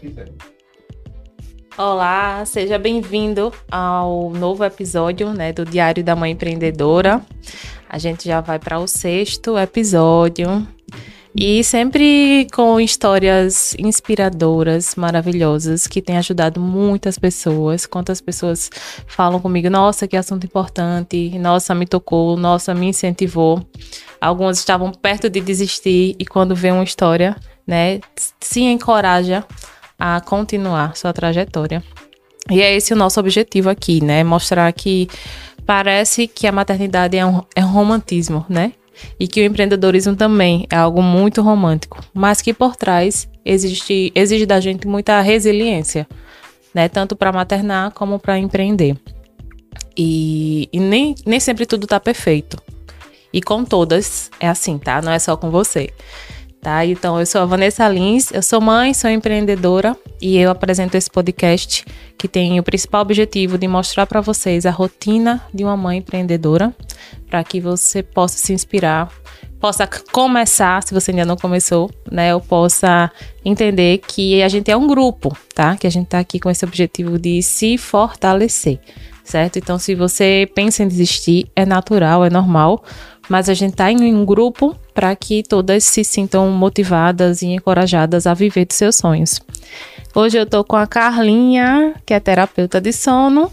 quiser. Olá, seja bem-vindo ao novo episódio né, do Diário da Mãe Empreendedora. A gente já vai para o sexto episódio e sempre com histórias inspiradoras, maravilhosas, que têm ajudado muitas pessoas. Quantas pessoas falam comigo, nossa, que assunto importante, nossa, me tocou, nossa, me incentivou. Algumas estavam perto de desistir e quando vê uma história, né, se encoraja a continuar sua trajetória. E é esse o nosso objetivo aqui, né? Mostrar que parece que a maternidade é um, é um romantismo, né? e que o empreendedorismo também é algo muito romântico, mas que por trás existe, exige da gente muita resiliência, né? Tanto para maternar como para empreender. E, e, nem, nem sempre tudo tá perfeito. E com todas é assim, tá? Não é só com você. Tá? Então, eu sou a Vanessa Lins, eu sou mãe, sou empreendedora e eu apresento esse podcast que tem o principal objetivo de mostrar para vocês a rotina de uma mãe empreendedora, para que você possa se inspirar, possa começar, se você ainda não começou, né, ou possa entender que a gente é um grupo, tá? Que a gente está aqui com esse objetivo de se fortalecer, certo? Então, se você pensa em desistir, é natural, é normal, mas a gente está em um grupo para que todas se sintam motivadas e encorajadas a viver de seus sonhos. Hoje eu tô com a Carlinha, que é terapeuta de sono,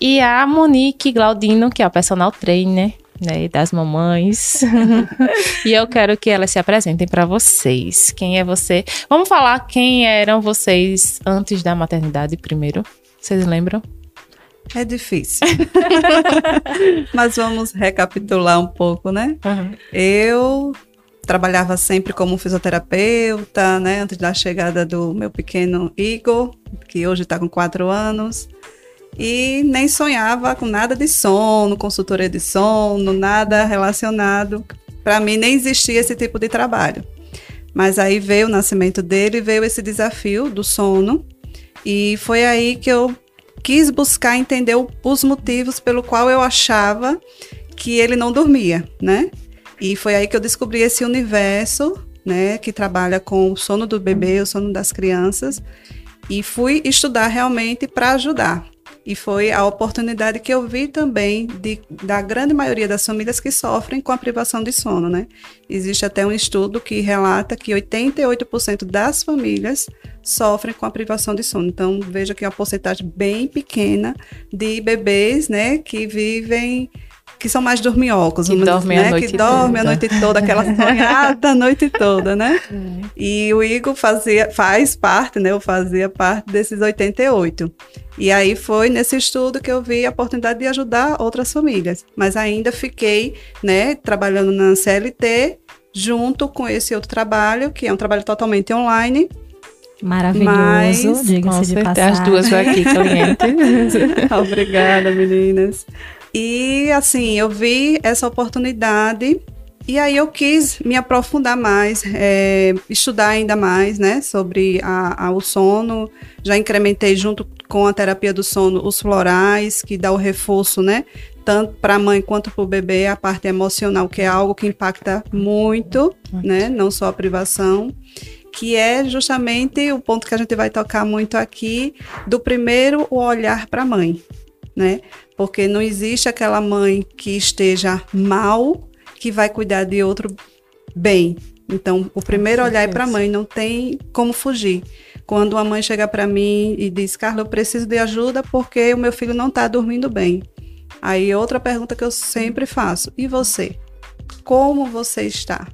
e a Monique Glaudino, que é a personal trainer, né, das mamães. e eu quero que elas se apresentem para vocês. Quem é você? Vamos falar quem eram vocês antes da maternidade primeiro. Vocês lembram? É difícil. Mas vamos recapitular um pouco, né? Uhum. Eu trabalhava sempre como fisioterapeuta, né? Antes da chegada do meu pequeno Igor, que hoje está com quatro anos. E nem sonhava com nada de sono, consultoria de sono, nada relacionado. Para mim, nem existia esse tipo de trabalho. Mas aí veio o nascimento dele, veio esse desafio do sono. E foi aí que eu quis buscar entender os motivos pelo qual eu achava que ele não dormia, né? E foi aí que eu descobri esse universo, né, que trabalha com o sono do bebê, o sono das crianças, e fui estudar realmente para ajudar. E foi a oportunidade que eu vi também de, da grande maioria das famílias que sofrem com a privação de sono, né? Existe até um estudo que relata que 88% das famílias sofrem com a privação de sono. Então, veja que é uma porcentagem bem pequena de bebês, né, que vivem que são mais dorminhocos, que dormem né? a noite que dormem a noite toda, aquela sonhada noite toda, né? É. E o Igor fazia, faz parte, né? Eu fazia parte desses 88. E aí foi nesse estudo que eu vi a oportunidade de ajudar outras famílias. Mas ainda fiquei, né, trabalhando na CLT junto com esse outro trabalho, que é um trabalho totalmente online, Maravilhoso, diga-se de passagem. As duas aqui, cliente. Obrigada, meninas. E assim, eu vi essa oportunidade e aí eu quis me aprofundar mais, é, estudar ainda mais, né, sobre a, a, o sono. Já incrementei junto com a terapia do sono os florais, que dá o reforço, né, tanto para a mãe quanto para o bebê, a parte emocional, que é algo que impacta muito, né, não só a privação que é justamente o ponto que a gente vai tocar muito aqui, do primeiro o olhar para a mãe, né? Porque não existe aquela mãe que esteja mal que vai cuidar de outro bem. Então, o primeiro olhar é para a mãe, não tem como fugir. Quando uma mãe chega para mim e diz, Carla, eu preciso de ajuda porque o meu filho não está dormindo bem. Aí, outra pergunta que eu sempre faço: e você? Como você está?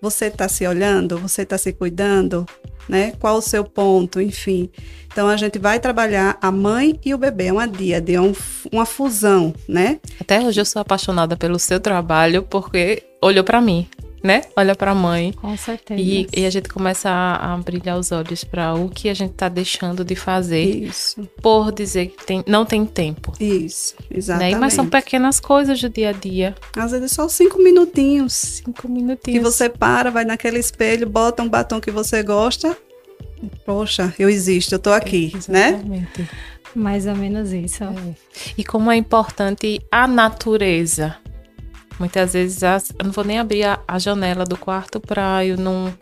Você está se olhando? Você está se cuidando? Né? Qual o seu ponto? Enfim. Então a gente vai trabalhar a mãe e o bebê, é uma díade, é um, uma fusão, né? Até hoje eu sou apaixonada pelo seu trabalho porque olhou para mim, né? Olha para a mãe. Com certeza. E, e, a gente começa a, a brilhar os olhos para o que a gente está deixando de fazer. Isso. Por dizer que tem, não tem tempo. Isso, exatamente. Né? Mas são pequenas coisas do dia a dia. Às vezes só cinco minutinhos. Cinco minutinhos. Que você para, vai naquele espelho, bota um batom que você gosta Poxa, eu existo, eu tô aqui, é, né? Mais ou menos isso. É. E como é importante a natureza. Muitas vezes as, eu não vou nem abrir a, a janela do quarto para eu não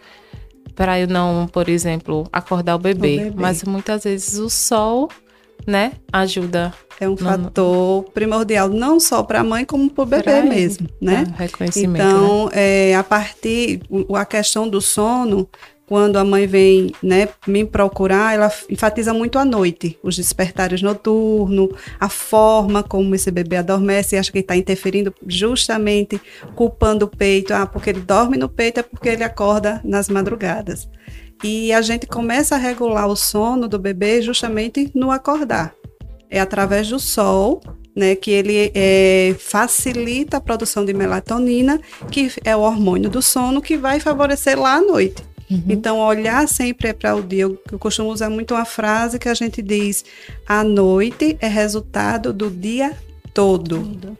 para eu não, por exemplo, acordar o bebê. o bebê. Mas muitas vezes o sol, né, ajuda. É um no... fator primordial, não só para a mãe, como para o bebê mesmo, né? É, reconhecimento. Então, né? é, a partir, a questão do sono, quando a mãe vem né, me procurar, ela enfatiza muito a noite, os despertares noturnos, a forma como esse bebê adormece, e acha que está interferindo justamente, culpando o peito. Ah, porque ele dorme no peito é porque ele acorda nas madrugadas. E a gente começa a regular o sono do bebê justamente no acordar. É através do sol, né, que ele é, facilita a produção de melatonina, que é o hormônio do sono, que vai favorecer lá à noite. Uhum. Então, olhar sempre é para o dia. Eu, eu costumo usar muito uma frase que a gente diz: a noite é resultado do dia todo. Tudo.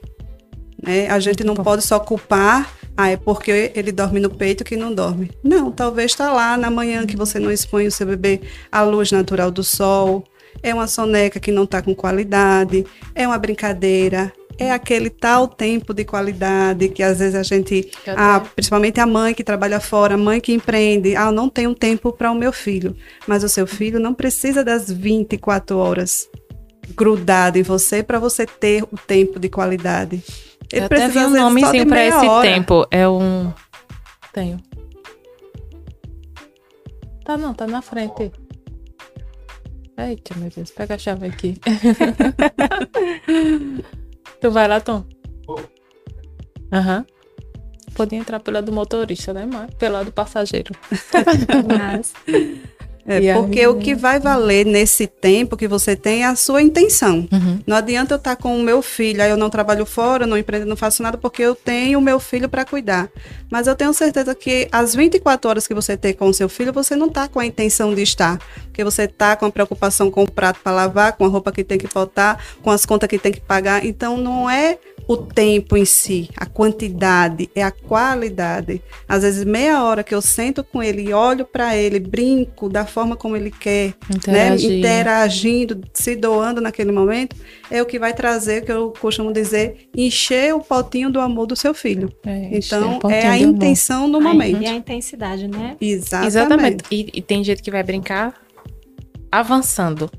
Né? A gente muito não bom. pode só culpar ah, é porque ele dorme no peito que não dorme. Não, talvez está lá na manhã que você não expõe o seu bebê à luz natural do sol. É uma soneca que não está com qualidade, é uma brincadeira, é aquele tal tempo de qualidade que às vezes a gente, ah, principalmente a mãe que trabalha fora, a mãe que empreende, ah, não tenho tempo para o meu filho. Mas o seu filho não precisa das 24 horas grudado em você para você ter o tempo de qualidade. Ele Eu até vi um nomezinho para esse hora. tempo. É um. Tenho. Tá, não, tá na frente. Eita, meu Deus, pega a chave aqui. Tu vai lá, Tom? Aham. Uhum. Podia entrar pela do motorista, né? Mas pela do passageiro. Mas... É, porque aí, o que vai valer nesse tempo que você tem é a sua intenção. Uhum. Não adianta eu estar com o meu filho, aí eu não trabalho fora, não empreendo, não faço nada, porque eu tenho o meu filho para cuidar. Mas eu tenho certeza que as 24 horas que você tem com o seu filho, você não está com a intenção de estar. Porque você está com a preocupação com o prato para lavar, com a roupa que tem que botar, com as contas que tem que pagar. Então não é o tempo em si, a quantidade, é a qualidade. Às vezes, meia hora que eu sento com ele e olho para ele, brinco da forma como ele quer, né? interagindo, se doando naquele momento, é o que vai trazer, que eu costumo dizer, encher o potinho do amor do seu filho. É, então, é a intenção do momento. E a intensidade, né? Exatamente. Exatamente. E, e tem gente que vai brincar avançando.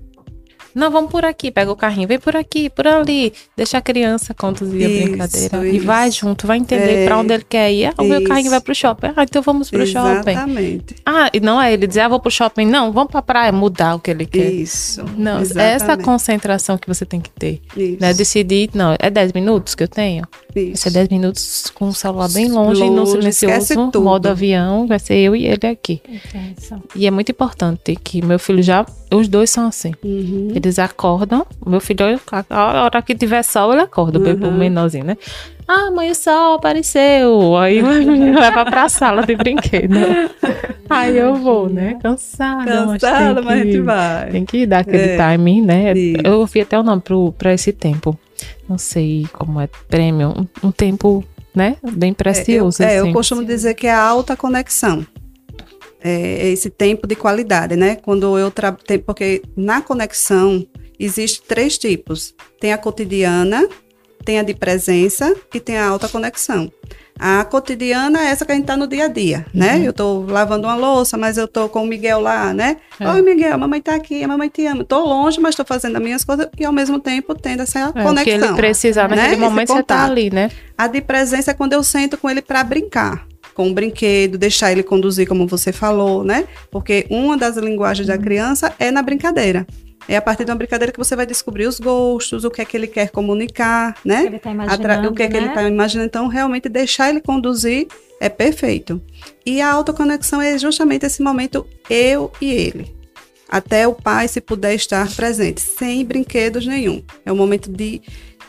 Não, vamos por aqui, pega o carrinho, vem por aqui, por ali. Deixa a criança conduzir isso, a brincadeira. Isso. E vai junto, vai entender é, para onde ele quer ir. Ah, o meu carrinho vai pro shopping. Ah, então vamos pro Exatamente. shopping. Exatamente. Ah, e não é ele dizer, ah, vou pro shopping. Não, vamos pra praia, mudar o que ele quer. Isso. Não, é Exatamente. essa concentração que você tem que ter. Isso. Né? Decidir, não, é 10 minutos que eu tenho? Isso. Vai ser 10 minutos com o celular bem longe, longe no silencioso, modo avião, vai ser eu e ele aqui. E é muito importante que meu filho já, os dois são assim. Uhum. Eles acordam, meu filho, a hora que tiver sol, ele acorda, uhum. o bebê menorzinho, né? Ah, mãe, o sol apareceu. Aí me leva pra sala de brinquedo. Aí eu vou, né? Cansada. Cansada, mas, mas a gente vai. Tem que dar aquele é. timing, né? Eu ouvi até o nome pro, pra esse tempo não sei como é prêmio, um, um tempo, né, bem precioso. É, eu, assim. é, eu costumo dizer que é a alta conexão. É esse tempo de qualidade, né? Quando eu trabalho, porque na conexão existe três tipos: tem a cotidiana, tem a de presença e tem a alta conexão. A cotidiana é essa que a gente tá no dia a dia, né? Uhum. Eu tô lavando uma louça, mas eu tô com o Miguel lá, né? É. Oi, Miguel, a mamãe tá aqui, a mamãe te ama. Tô longe, mas tô fazendo as minhas coisas e ao mesmo tempo tendo essa é, conexão. Que ele precisar né? naquele momento você tá ali, né? A de presença é quando eu sento com ele para brincar com o brinquedo, deixar ele conduzir como você falou, né? Porque uma das linguagens da uhum. criança é na brincadeira. É a partir de uma brincadeira que você vai descobrir os gostos, o que é que ele quer comunicar, né? O que ele imaginando. O que é que ele está imaginando. Então, realmente, deixar ele conduzir é perfeito. E a autoconexão é justamente esse momento eu e ele. Até o pai, se puder estar presente, sem brinquedos nenhum. É um momento de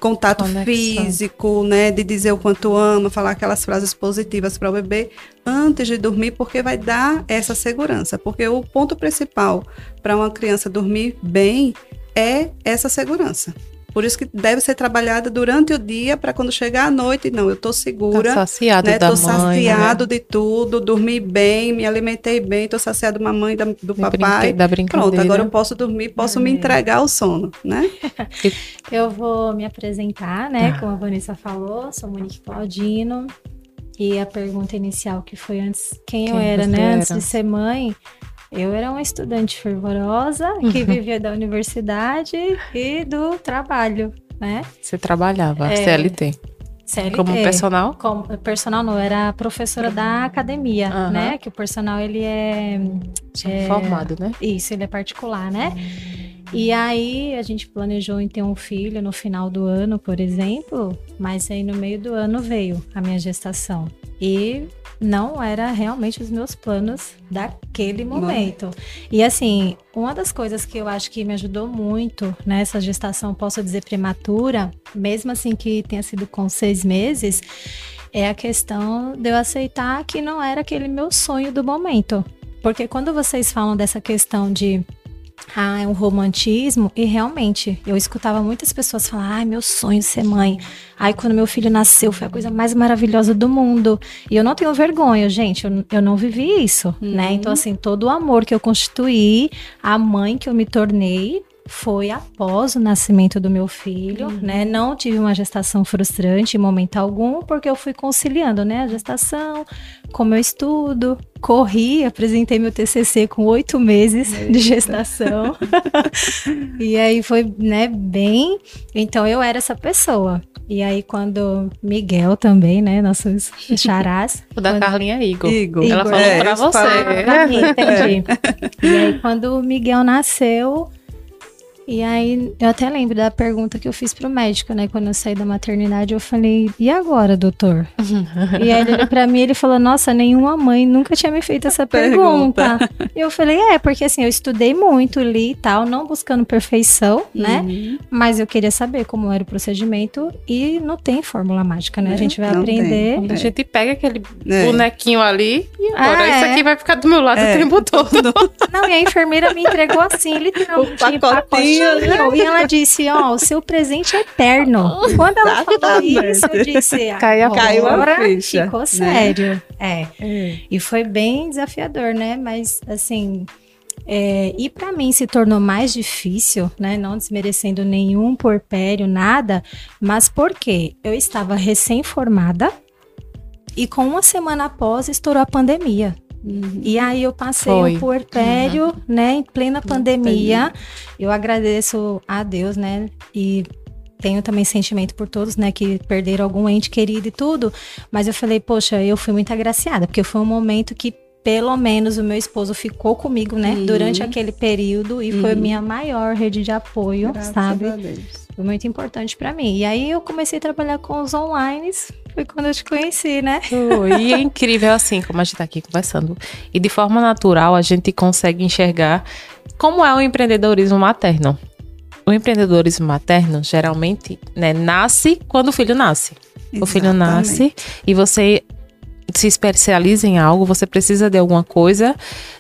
contato Conexão. físico, né, de dizer o quanto ama, falar aquelas frases positivas para o bebê antes de dormir, porque vai dar essa segurança. Porque o ponto principal para uma criança dormir bem é essa segurança. Por isso que deve ser trabalhada durante o dia para quando chegar à noite, não, eu estou segura. Tá saciado né? da tô mãe. saciado né? de tudo, dormi bem, me alimentei bem, estou saciado da mamãe, da, do papai. Da brincadeira. Pronto, agora eu posso dormir, posso é. me entregar ao sono, né? eu vou me apresentar, né? Como a Vanessa falou, sou Monique Claudino, E a pergunta inicial que foi antes, quem, quem eu era, né? Era? Antes de ser mãe, eu era uma estudante fervorosa que vivia da universidade e do trabalho, né? Você trabalhava, é, CLT. CLT. Como personal? Como personal não, era professora da academia, uhum. né? Que o personal ele é, é formado, né? Isso, ele é particular, né? E aí a gente planejou em ter um filho no final do ano, por exemplo, mas aí no meio do ano veio a minha gestação. E não era realmente os meus planos daquele momento. E assim, uma das coisas que eu acho que me ajudou muito nessa gestação, posso dizer prematura, mesmo assim que tenha sido com seis meses, é a questão de eu aceitar que não era aquele meu sonho do momento. Porque quando vocês falam dessa questão de ah, é um romantismo. E realmente, eu escutava muitas pessoas falar: ai, meu sonho é ser mãe. Ai, quando meu filho nasceu, foi a coisa mais maravilhosa do mundo. E eu não tenho vergonha, gente, eu, eu não vivi isso, né? uhum. né? Então, assim, todo o amor que eu constituí, a mãe que eu me tornei, foi após o nascimento do meu filho, uhum. né? Não tive uma gestação frustrante em momento algum, porque eu fui conciliando, né? A gestação, com meu estudo, corri, apresentei meu TCC com oito meses Eita. de gestação. e aí foi, né, bem... Então eu era essa pessoa. E aí quando Miguel também, né, nossos charás... o da quando... Carlinha é Igor. Igor. Ela falou é, pra você. Pra mim, entendi. É. E aí quando o Miguel nasceu e aí, eu até lembro da pergunta que eu fiz pro médico, né? Quando eu saí da maternidade, eu falei, e agora, doutor? e aí ele olhou pra mim ele falou, nossa, nenhuma mãe nunca tinha me feito essa pergunta. pergunta. E eu falei, é, porque assim, eu estudei muito, li e tal, não buscando perfeição, né? Uhum. Mas eu queria saber como era o procedimento e não tem fórmula mágica, né? a gente vai aprender. A gente pega aquele é. bonequinho ali e agora é. isso aqui vai ficar do meu lado é. o tempo todo. Não, e a enfermeira me entregou assim, literalmente. O pacotinho e ela disse: Ó, oh, o seu presente é eterno. Quando ela falou isso, eu disse: ah, Caiu, caiu a ficha. Ficou né? sério. É. é. E foi bem desafiador, né? Mas, assim. É, e para mim se tornou mais difícil, né? Não desmerecendo nenhum porpério, nada, mas porque eu estava recém-formada e com uma semana após estourou a pandemia. Uhum. E aí eu passei Foi. um puerpério, uhum. né, em plena pandemia. Eu agradeço a Deus, né, e tenho também sentimento por todos, né, que perderam algum ente querido e tudo. Mas eu falei, poxa, eu fui muito agraciada, porque foi um momento que pelo menos o meu esposo ficou comigo, né, uhum. durante aquele período e foi a uhum. minha maior rede de apoio, Graças sabe? Foi muito importante para mim. E aí eu comecei a trabalhar com os online, foi quando eu te conheci, né? e é incrível assim, como a gente tá aqui conversando. E de forma natural a gente consegue enxergar como é o empreendedorismo materno. O empreendedorismo materno geralmente né, nasce quando o filho nasce. Exatamente. O filho nasce e você se especializa em algo, você precisa de alguma coisa,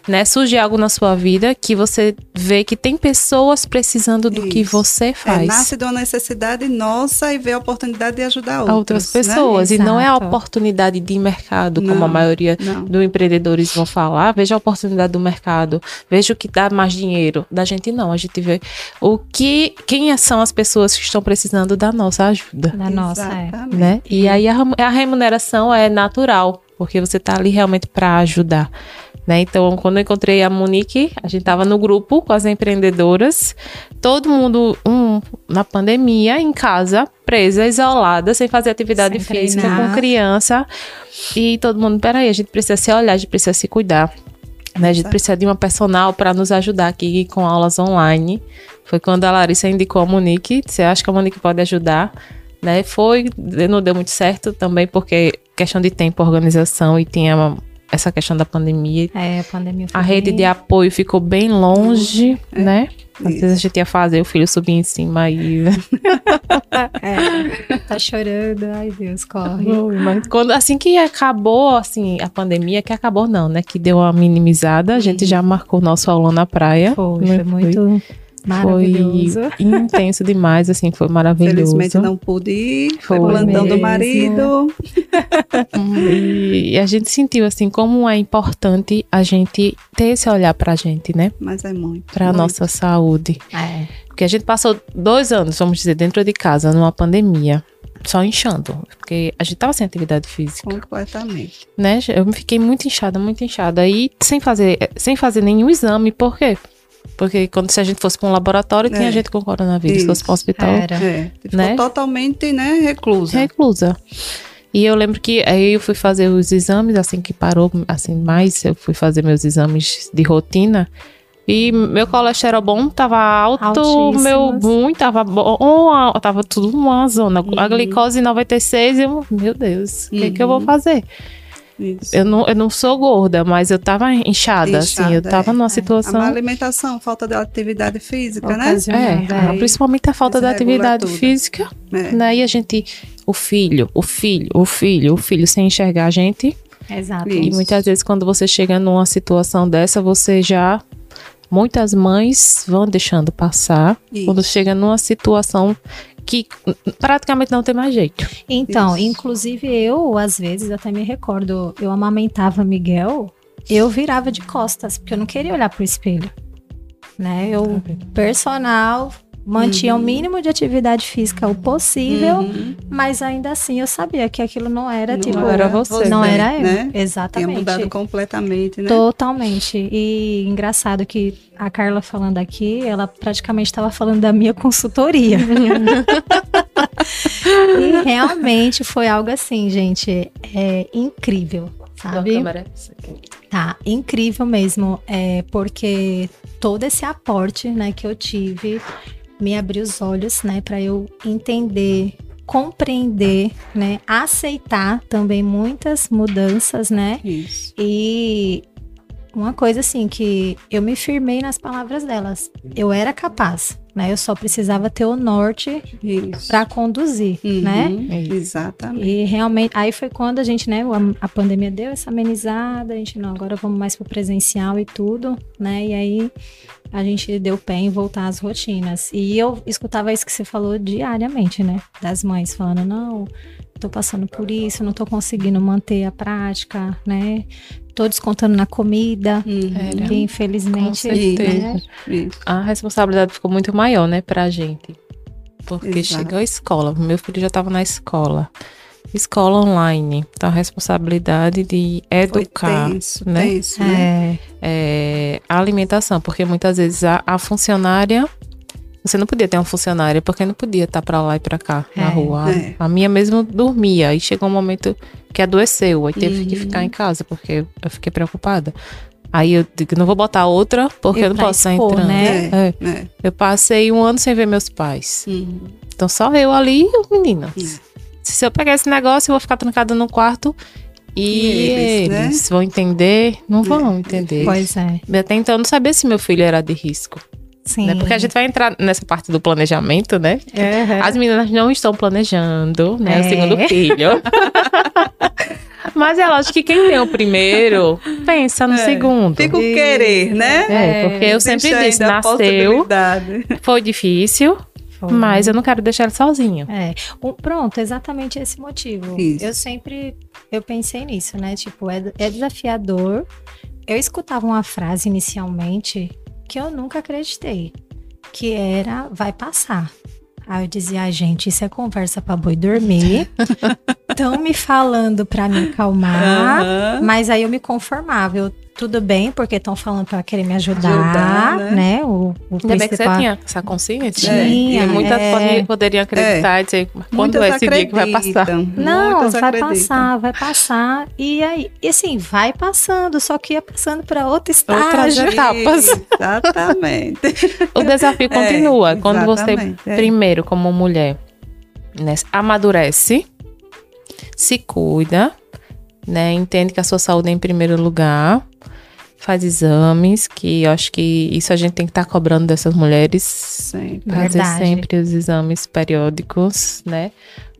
né? Surge algo na sua vida que você vê que tem pessoas precisando do Isso. que você é, faz. É, nasce de uma necessidade nossa e vê a oportunidade de ajudar outros, outras né? pessoas. Né? E não é a oportunidade de mercado, não, como a maioria não. do empreendedores vão falar. Veja a oportunidade do mercado, veja o que dá mais dinheiro. Da gente não, a gente vê o que, quem são as pessoas que estão precisando da nossa ajuda. Da nossa, é. né? E aí a, a remuneração é natural porque você tá ali realmente para ajudar. Né? Então, quando eu encontrei a Monique, a gente tava no grupo com as empreendedoras, todo mundo um, na pandemia, em casa, presa, isolada, sem fazer atividade sem física, treinar. com criança. E todo mundo, peraí, a gente precisa se olhar, a gente precisa se cuidar. Né? A gente precisa de uma personal para nos ajudar aqui com aulas online. Foi quando a Larissa indicou a Monique, você acha que a Monique pode ajudar? Né? Foi, não deu muito certo também, porque questão de tempo, organização e tinha essa questão da pandemia. É, a pandemia A rede bem... de apoio ficou bem longe, é. né? Às vezes a gente ia fazer o filho subir em cima e. é, tá chorando, ai Deus, corre. Mas quando, assim que acabou, assim, a pandemia, que acabou não, né? Que deu uma minimizada, a gente já marcou nosso aulão na praia. Foi, foi muito. Maravilhoso. Foi intenso demais, assim, foi maravilhoso. Felizmente não pude ir, foi, foi plantão do marido. e, e, a gente sentiu, assim, como é importante a gente ter esse olhar pra gente, né? Mas é muito. Pra muito. nossa saúde. É. Porque a gente passou dois anos, vamos dizer, dentro de casa, numa pandemia. só inchando, porque a gente tava sem atividade física, Completamente. né? Eu me fiquei muito inchada, muito inchada. E sem fazer, sem fazer nenhum exame, por quê? Porque quando se a gente fosse para um laboratório, tinha É. gente com coronavírus. Se fosse Isso. para um hospital, Era. É, ficou Né? totalmente, né, reclusa. reclusa. E eu lembro que aí eu fui fazer os exames, assim que parou, assim, mais eu fui fazer meus exames de rotina. E meu colesterol bom tava alto, meu ruim tava bom, tava tudo uma zona. A glicose 96, eu, meu Deus, o que, que eu vou Uhum. fazer? Isso. Eu não, eu não sou gorda, mas eu tava inchada, assim, eu Inchada, tava é. numa A má situação. alimentação, falta de atividade física, né? É, Aí principalmente a falta da atividade tudo. física, É. né? E a gente, o filho, o filho, o filho, o filho sem enxergar a gente, Exato. Isso. E muitas vezes, quando você chega numa situação dessa, você já. Muitas mães vão deixando passar. Isso. Quando chega numa situação que praticamente não tem mais jeito. Então, Isso. inclusive eu, às vezes, até me recordo, eu amamentava Miguel, eu virava de costas, porque eu não queria olhar pro espelho. Né? Eu, personal, mantinha o mínimo de atividade física o possível, Uhum. mas ainda assim eu sabia que aquilo não era, Não tipo, era você, não né? era eu. Né? Tinha Exatamente. mudado completamente, né? Totalmente. E engraçado que a Carla falando aqui, ela praticamente estava falando da minha consultoria. e realmente foi algo assim, gente, é incrível, sabe? Tá, incrível mesmo, é porque todo esse aporte, né, que eu tive me abriu os olhos, né, para eu entender, compreender, né, aceitar também muitas mudanças, né? Isso. E uma coisa assim que eu me firmei nas palavras delas. Eu era capaz, né? Eu só precisava ter o norte para conduzir, Uhum. né? Isso. Exatamente. E realmente, aí foi quando a gente, né, a, a pandemia deu essa amenizada, a gente não, agora vamos mais pro presencial e tudo, né? E aí a gente deu pé em voltar às rotinas. E eu escutava isso que você falou diariamente, né? Das mães falando, não, tô passando por isso, não tô conseguindo manter a prática, né? Tô descontando na comida, Uhum. Que infelizmente, Com certeza. né? A responsabilidade ficou muito maior, né, pra gente. Porque Exato. chegou a escola, meu filho já estava na escola. Escola online. Então a responsabilidade de Foi educar. tenso, né? tenso, né? É, é, a alimentação, porque muitas vezes a, a funcionária. Você não podia ter uma funcionária, porque não podia estar pra lá e pra cá, na É, rua. A- é. A, minha mesmo dormia. Aí chegou um momento que adoeceu, aí teve que Uhum. ficar em casa, porque eu fiquei preocupada. Aí eu digo, não vou botar outra, porque E eu não posso estar entrando. né? É. É. Eu passei um ano sem ver meus pais. Uhum. Então só eu ali e o menino. É. Se eu pegar esse negócio, eu vou ficar trancada no quarto. E, E eles, né? eles vão entender? Não vão entender. pois é. Até então eu não sabia se meu filho era de risco. Sim. Né? Porque a gente vai entrar nessa parte do planejamento, né? Uhum. As meninas não estão planejando, né? O É. segundo filho. Mas é lógico que quem tem o primeiro, pensa no É. segundo. Fica o querer, né? É, porque eu sempre Existe disse, nasceu, foi difícil, Foi. mas eu não quero deixar ele sozinho. É, o- pronto, exatamente esse motivo. Isso. Eu sempre, eu pensei nisso, né? Tipo, é, é desafiador. Eu escutava uma frase inicialmente que eu nunca acreditei, que era, vai passar. Aí eu dizia, ah, gente, isso é conversa pra boi dormir. Estão me falando pra me acalmar. Aham. Mas aí eu me conformava. Eu, tudo bem, porque estão falando pra querer me ajudar, Ajudar, né? né? O, o Ainda bem que você tinha essa consciência. Tinha, E muitas é. pode- poderiam acreditar e dizer, quando Muitas é esse dia que vai passar? acreditam, Não, muitas vai acreditam. passar, vai passar. E aí, e assim, vai passando, só que ia passando para Outras estágio. etapas. Exatamente. O desafio continua. É, quando você, é. primeiro, como mulher, né, amadurece, se cuida, né, entende que a sua saúde é em primeiro lugar, faz exames, que eu acho que isso a gente tem que estar cobrando dessas mulheres, Sempre. fazer Verdade. sempre os exames periódicos, né?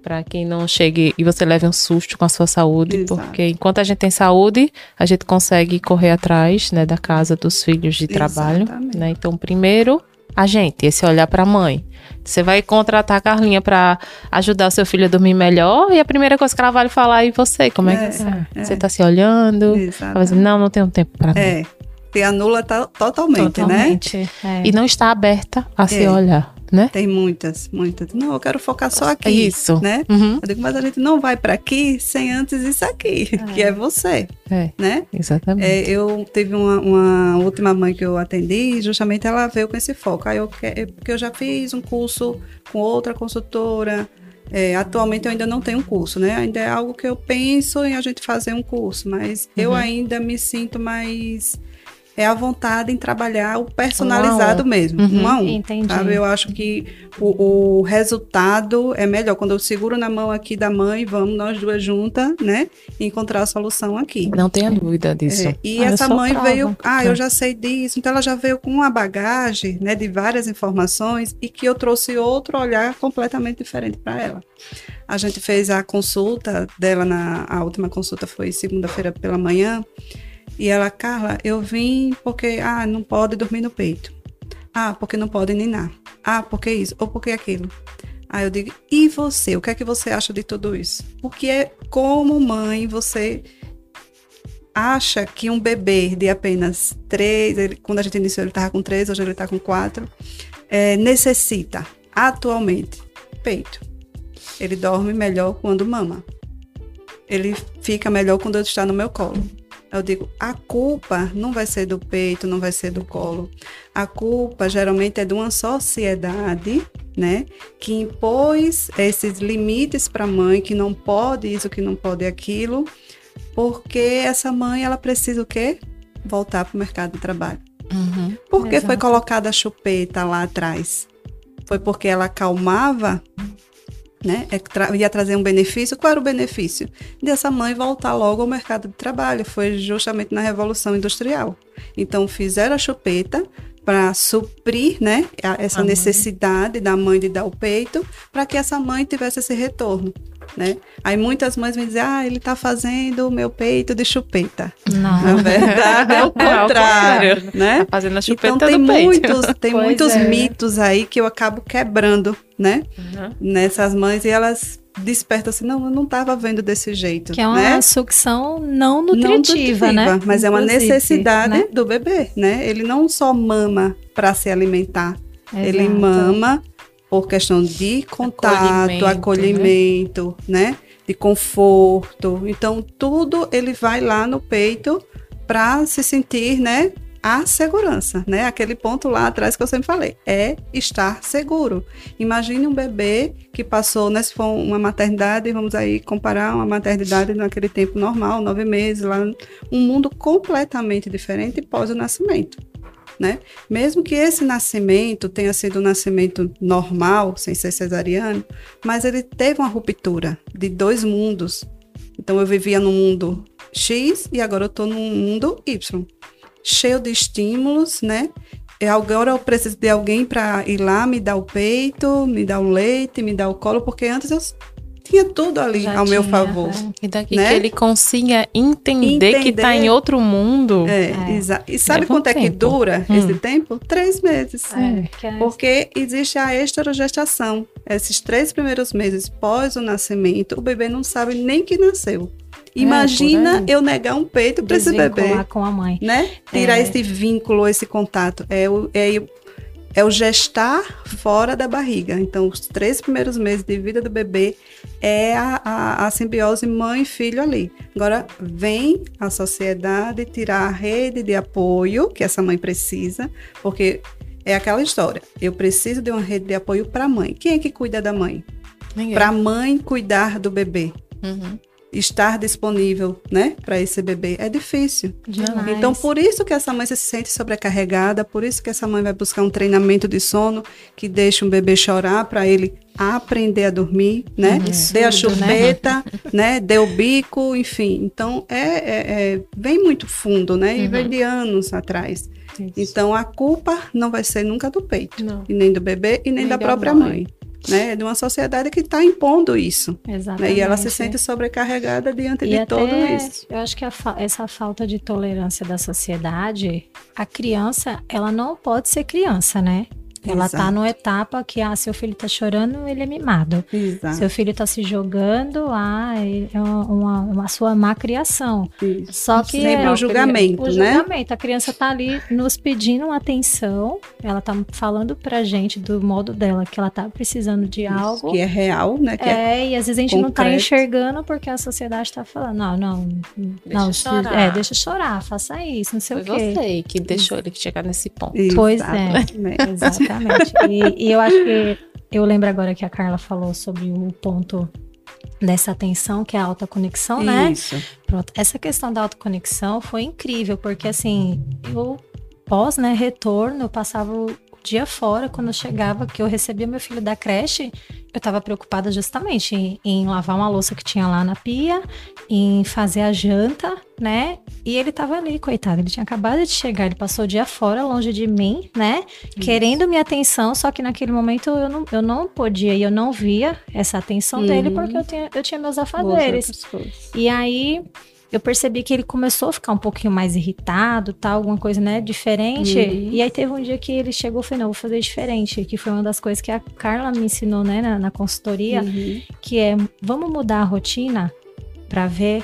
Para que não chegue e você leve um susto com a sua saúde, Exato. porque enquanto a gente tem saúde, a gente consegue correr atrás, né, da casa, dos filhos, de trabalho, Exatamente. né? Então, primeiro, a gente, esse olhar para a mãe. Você vai contratar a Carlinha para ajudar o seu filho a dormir melhor e a primeira coisa que ela vai falar é você, como é, É, que você, é. você tá se olhando? Dizer, não, não tenho tempo para mim. É. Se anula to- totalmente, né? Totalmente. é. E não está aberta a se É. olhar. Né? Tem muitas, muitas. Não, eu quero focar só aqui. É isso. Né? Uhum. Eu digo, mas a gente não vai para aqui sem antes isso aqui, É. que é você, É, né? exatamente. É, eu teve uma, uma última mãe que eu atendi, justamente ela veio com esse foco. Aí eu que- porque eu já fiz um curso com outra consultora. é, atualmente eu ainda não tenho um curso, né? Ainda é algo que eu penso em a gente fazer um curso, mas eu Uhum. ainda me sinto mais é à vontade em trabalhar o personalizado mesmo, Uhum. um a um. Entendi. Sabe? Eu acho que o, o resultado é melhor. Quando eu seguro na mão aqui da mãe, vamos nós duas juntas, né? E encontrar a solução aqui. Não tenha dúvida disso. É, e Ah, essa mãe prova. veio, ah, eu já sei disso. Então ela já veio com uma bagagem, né, de várias informações e que eu trouxe outro olhar completamente diferente para ela. A gente fez a consulta dela na a última consulta foi segunda-feira pela manhã e ela, Carla, eu vim porque ah, não pode dormir no peito. Ah, porque não pode ninar. Ah, porque isso ou porque aquilo. Aí eu digo, e você? O que é que você acha de tudo isso? Porque é como mãe você acha que um bebê de apenas três, ele- quando a gente iniciou ele estava com três, hoje ele está com quatro, é, necessita atualmente peito. Ele dorme melhor quando mama. Ele fica melhor quando está no meu colo. Eu digo, a culpa não vai ser do peito, não vai ser do colo. A culpa geralmente é de uma sociedade, né, que impôs esses limites para a mãe, que não pode isso, que não pode aquilo, porque essa mãe ela precisa o quê? Voltar para o mercado de trabalho. Uhum. Por que foi colocada a chupeta lá atrás? Foi porque ela acalmava, né? É tra- ia trazer um benefício. Qual era o benefício? Dessa mãe voltar logo ao mercado de trabalho. Foi justamente na Revolução Industrial. Então, fizeram a chupeta para suprir né, essa A mãe. necessidade da mãe de dar o peito, para que essa mãe tivesse esse retorno. Né? Aí muitas mães vão dizer, ah, ele está fazendo o meu peito de chupeta. Na Não. verdade, é o É, ao contrário, contrário. né? Tá fazendo a chupeta Então tem do peito. muitos, tem Pois muitos é. mitos aí que eu acabo quebrando, né? Uhum. Nessas mães e elas despertam assim, não, eu não estava vendo desse jeito, Que é uma né? sucção não Não nutritiva, né? Mas é uma Inclusive, necessidade né? do bebê, né? Ele não só mama para se alimentar, ele Exato. mama por questão de contato, Acolhimento, acolhimento, né? De conforto. Então, tudo ele vai lá no peito para se sentir, né? A segurança, né? Aquele ponto lá atrás que eu sempre falei, é estar seguro. Imagine um bebê que passou, né? Se for uma maternidade, vamos aí comparar uma maternidade naquele tempo normal, nove meses, lá, um mundo completamente diferente pós o nascimento né? Mesmo que esse nascimento tenha sido um nascimento normal, sem ser cesariano, mas ele teve uma ruptura de dois mundos. Então eu vivia no mundo X e agora eu estou no mundo Y, cheio de estímulos, né? E agora eu preciso de alguém para ir lá me dar o peito, me dar o leite, me dar o colo, porque antes eu tinha tudo ali Já ao meu tinha, favor. é. E daqui Né? que ele consiga entender, que tá Entender. em outro mundo. É, É. E sabe um quanto é que tempo. dura Hum. esse tempo? Três meses. É, que é- Porque existe a esterogestação. Esses três primeiros meses pós o nascimento, o bebê não sabe nem que nasceu. Imagina por aí. eu negar um peito para esse bebê, com a mãe. né? Tirar É. esse vínculo, esse contato. É é, o- é o gestar fora da barriga. Então, os três primeiros meses de vida do bebê é a, a, a simbiose mãe-filho ali. Agora, vem a sociedade tirar a rede de apoio que essa mãe precisa, porque é aquela história. Eu preciso de uma rede de apoio para a mãe. Quem é que cuida da mãe? Para a mãe cuidar do bebê. Uhum. Estar disponível, né, para esse bebê é difícil. Demais. Então, por isso que essa mãe se sente sobrecarregada, por isso que essa mãe vai buscar um treinamento de sono que deixa um bebê chorar para ele aprender a dormir, né? Uhum. Dê a né? chupeta, né? Dê o bico, enfim. Então, é, é- é- vem muito fundo, né? E Uhum. vem de anos atrás. Isso. Então, a culpa não vai ser nunca do peito, Não. e nem do bebê, e nem, Nem da da própria mãe. mãe. Né? É de uma sociedade que está impondo isso. Exatamente. Né? E ela se sente sobrecarregada diante E de até, tudo isso. eu acho que fa- essa falta de tolerância da sociedade, a criança, ela não pode ser criança, né? Ela tá Exato. numa etapa que, ah, seu filho tá chorando, ele é mimado. Exato. Seu filho tá se jogando, ah, é uma, uma, uma sua má criação. Isso. Só que Sempre é, o julgamento, o né? julgamento. A criança tá ali nos pedindo uma atenção, ela tá falando pra gente do modo dela que ela tá precisando de algo. Que é real, né? Que é, É, e às vezes a gente não tá concreto. enxergando porque a sociedade tá falando, não, não, não, se- chorar. é, deixa chorar, faça isso, não sei Foi o quê. você que deixou ele chegar nesse ponto. Pois é. Exatamente. Exatamente. E, e eu acho que eu lembro agora que a Carla falou sobre o ponto dessa atenção, que é a alta conexão, né? Isso. Pronto. Essa questão da autoconexão foi incrível, porque assim, eu pós, né, retorno, eu passava dia fora, quando eu chegava, que eu recebia meu filho da creche, eu tava preocupada justamente em, em lavar uma louça que tinha lá na pia, em fazer a janta, né? E ele tava ali, coitado, ele tinha acabado de chegar, ele passou o dia fora, longe de mim, né? Querendo minha atenção, só que naquele momento eu não, eu não podia e eu não via essa atenção dele, Uhum. porque eu tinha, eu tinha meus afazeres. E aí eu percebi que ele começou a ficar um pouquinho mais irritado, tal, alguma coisa, né, diferente. Uhum. E aí teve um dia que ele chegou e falou, não, vou fazer diferente, que foi uma das coisas que a Carla me ensinou, né, na, na consultoria, Uhum. que é, vamos mudar a rotina para ver,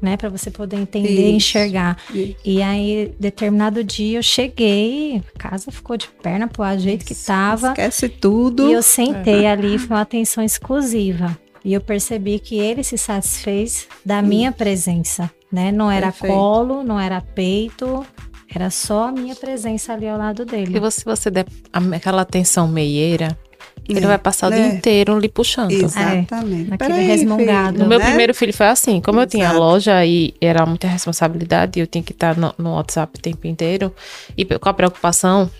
né, para você poder entender, Isso. enxergar. Isso. E aí, determinado dia, eu cheguei, a casa ficou de perna pro ar, do jeito que tava. Esquece tudo. E eu sentei ali, foi uma atenção exclusiva. E eu percebi que ele se satisfez da minha presença, né? Não era Perfeito. colo, não era peito, era só a minha presença ali ao lado E dele. você, se você der a- aquela atenção meieira, ele É, vai passar o né? dia inteiro lhe puxando. Exatamente. naquele Peraí, resmungado. filho, No meu né? primeiro filho foi assim, como eu tinha a Exato. loja e era muita responsabilidade, eu tinha que estar no, no WhatsApp o tempo inteiro e com a preocupação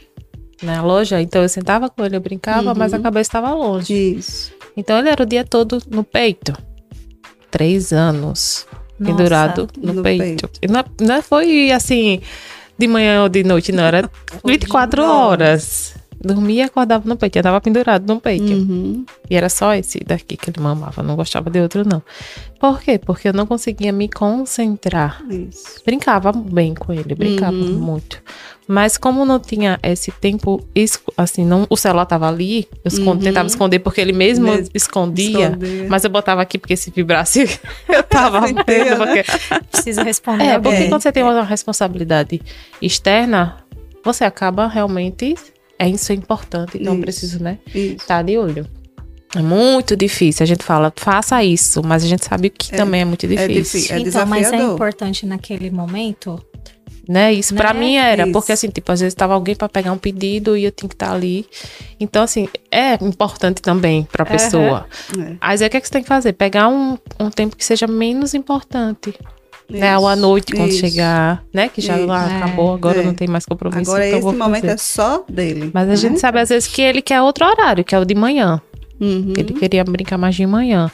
na loja, então eu sentava com ele, eu brincava, Uhum. mas a cabeça estava longe. Isso. Então ele era o dia todo no peito. Três anos Nossa, pendurado no, no peito. peito. E não, não foi assim, de manhã ou de noite, não, era 24 horas. Dormia e acordava no peito, eu tava pendurado no peito. Uhum. E era só esse daqui que ele mamava, não gostava de outro, não. Por quê? Porque eu não conseguia me concentrar. Isso. Brincava bem com ele, brincava Uhum. muito. Mas como não tinha esse tempo, assim, não, o celular tava ali, eu Uhum. tentava esconder porque ele mesmo, Mesmo escondia. Esconder. Mas eu botava aqui porque se vibrasse, eu tava vendo. né? Porque... Preciso responder. É, porque quando você tem uma responsabilidade externa, você acaba realmente. É isso é importante, então eu Isso. preciso, né? Estar de olho. É muito difícil. A gente fala, faça isso, mas a gente sabe que É, também é muito difícil. difícil. É então, mas é importante naquele momento. Né? Isso pra Né? mim era, Isso. porque assim, tipo, às vezes tava alguém pra pegar um pedido e eu tinha que estar ali. Então, assim, é importante também pra pessoa. É. Mas aí o que, é que você tem que fazer? Pegar um, um tempo que seja menos importante. Né? Isso. Ou à noite, quando Isso. chegar, né? Que já Isso. ah, É. acabou, agora É. não tem mais compromisso. Agora então esse momento fazer. é só dele. Mas a né? gente sabe às vezes que ele quer outro horário, que é o de manhã. Uhum. Ele queria brincar mais de manhã.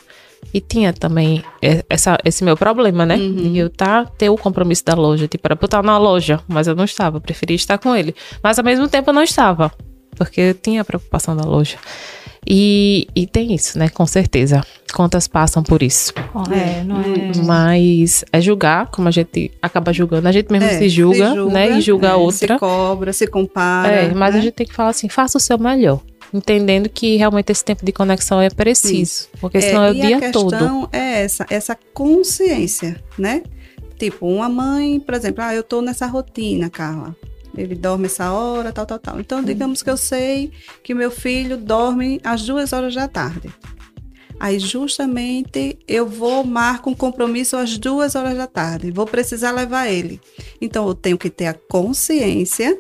E tinha também essa, esse meu problema, né? Uhum. Eu tá, ter o compromisso da loja. Tipo, era estar na loja, mas eu não estava. Eu preferia estar com ele. Mas ao mesmo tempo eu não estava. Porque eu tinha a preocupação da loja. E, e tem isso, né? Com certeza. Contas passam por isso. É, não é. Mas é julgar, como a gente acaba julgando. A gente mesmo É, se, julga, né? E julga é, a outra. Se cobra, se compara. É, mas né? a gente tem que falar assim, faça o seu melhor. Entendendo que realmente esse tempo de conexão é preciso. Porque senão é, o e dia a todo. questão é essa, essa consciência, né? Tipo, uma mãe, por exemplo, ah, eu tô nessa rotina, Carla. Ele dorme essa hora, tal, tal, tal. Então, digamos que eu sei que meu filho dorme às duas horas da tarde. Aí, justamente, eu vou, marco um compromisso às duas horas da tarde. Vou precisar levar ele. Então, eu tenho que ter a consciência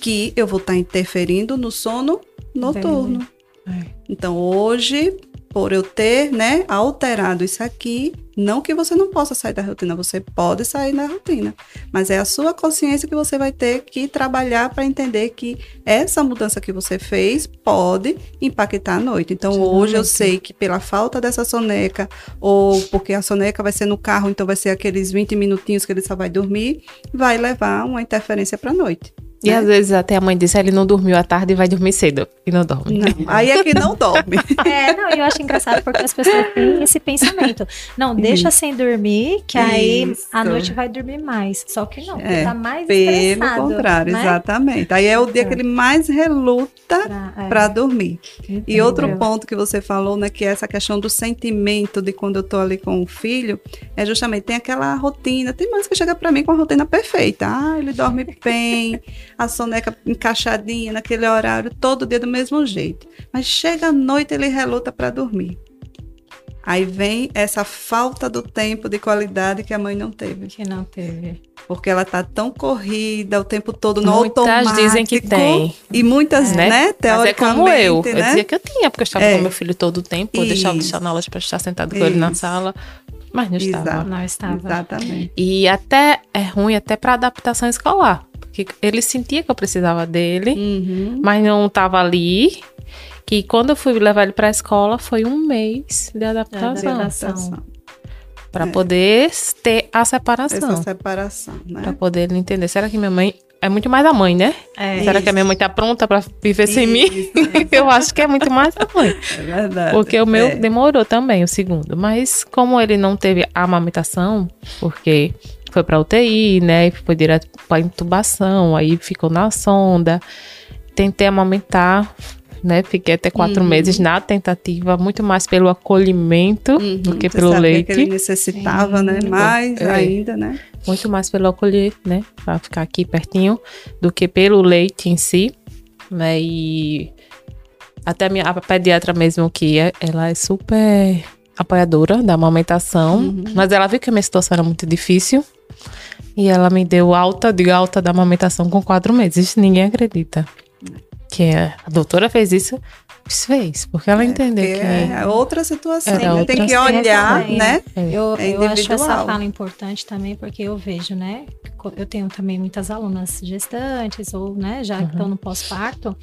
que eu vou estar interferindo no sono noturno. É. Então, hoje, por eu ter, né, alterado isso aqui, não que você não possa sair da rotina, você pode sair da rotina, mas é a sua consciência que você vai ter que trabalhar para entender que essa mudança que você fez pode impactar a noite. Então, hoje eu sei que pela falta dessa soneca, ou porque a soneca vai ser no carro, então vai ser aqueles 20 minutinhos que ele só vai dormir, vai levar uma interferência para a noite. E né? às vezes até a mãe disse, "Ah, ele não dormiu à tarde e vai dormir cedo. E não dorme. Não, aí é que não dorme. É, não, eu acho engraçado porque as pessoas têm esse pensamento. Não, deixa sem dormir, que aí Isso. a noite vai dormir mais. Só que não, É, tá mais Pelo contrário, né? exatamente. Aí é o dia que ele mais reluta Pra, é, para dormir. E entendeu? outro ponto que você falou, né, que é essa questão do sentimento de quando eu tô ali com o filho, é justamente tem aquela rotina. Tem mães que chegam para mim com a rotina perfeita. Ah, ele dorme bem, a soneca encaixadinha naquele horário, todo dia do mesmo jeito. Mas chega à noite ele reluta para dormir. Aí vem essa falta do tempo de qualidade que a mãe não teve. Que não teve. Porque ela tá tão corrida o tempo todo no Muitas automático. dizem que tem. E muitas, É. né, Mas é teoricamente, como eu. Eu né? dizia que eu tinha, porque eu estava É. com meu filho todo o tempo. Eu deixava de Isso. estar na loja para estar sentado com ele na Isso. sala. Mas não estava. Exato. Não estava. Exatamente. E até é ruim até para adaptação escolar. Porque ele sentia que eu precisava dele, Uhum. mas não estava ali. Que quando eu fui levar ele para a escola foi um mês de adaptação. Adaptação. Para É. poder ter a separação. Essa separação, né? Para poder ele entender. Será que minha mãe. É muito mais a mãe, né? É. Será que a minha mãe tá pronta para viver sem mim? Isso, eu acho que é muito mais a mãe. É verdade. Porque o meu É. demorou também, o segundo. Mas como ele não teve a amamentação, porque foi pra UTI, né? e Foi direto pra intubação, aí ficou na sonda. Tentei amamentar, né? Fiquei até quatro Uhum. meses na tentativa, muito mais pelo acolhimento Uhum. do que Você pelo sabia leite. que ele necessitava, né? Sim. Mais É. ainda, né? Muito mais pelo acolher, né? Pra ficar aqui pertinho, do que pelo leite em si, né? E até a minha a pediatra mesmo que é, ela é super apoiadora da amamentação, Uhum. mas ela viu que a minha situação era muito difícil e ela me deu alta, de alta da amamentação com quatro meses. Ninguém acredita que a doutora fez isso. Fez, porque ela entendeu Porque que é outra situação. Né? outra Tem que olhar, Também. né? é, Eu, É eu acho essa individual. fala importante também, porque eu vejo, né? Eu tenho também muitas alunas gestantes, ou, né, já que Uhum. estão no pós-parto.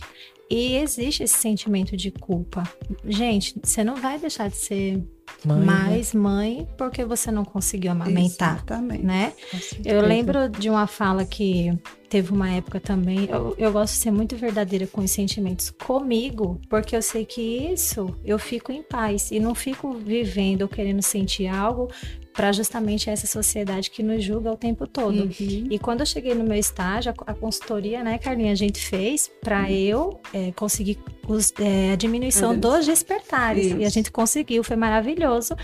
E existe esse sentimento de culpa. Gente, você não vai deixar de ser mãe, né? mais mãe porque você não conseguiu amamentar, Exatamente. né? Eu lembro de uma fala que teve uma época também. Eu, eu gosto de ser muito verdadeira com os sentimentos comigo, porque eu sei que isso eu fico em paz e não fico vivendo ou querendo sentir algo para justamente essa sociedade que nos julga o tempo todo. Uhum. E quando eu cheguei no meu estágio, a, a consultoria, né, Carlinha, a gente fez para eu é, conseguir os- é, a diminuição Uhum. dos despertares. E a Isso. gente conseguiu, foi maravilhoso.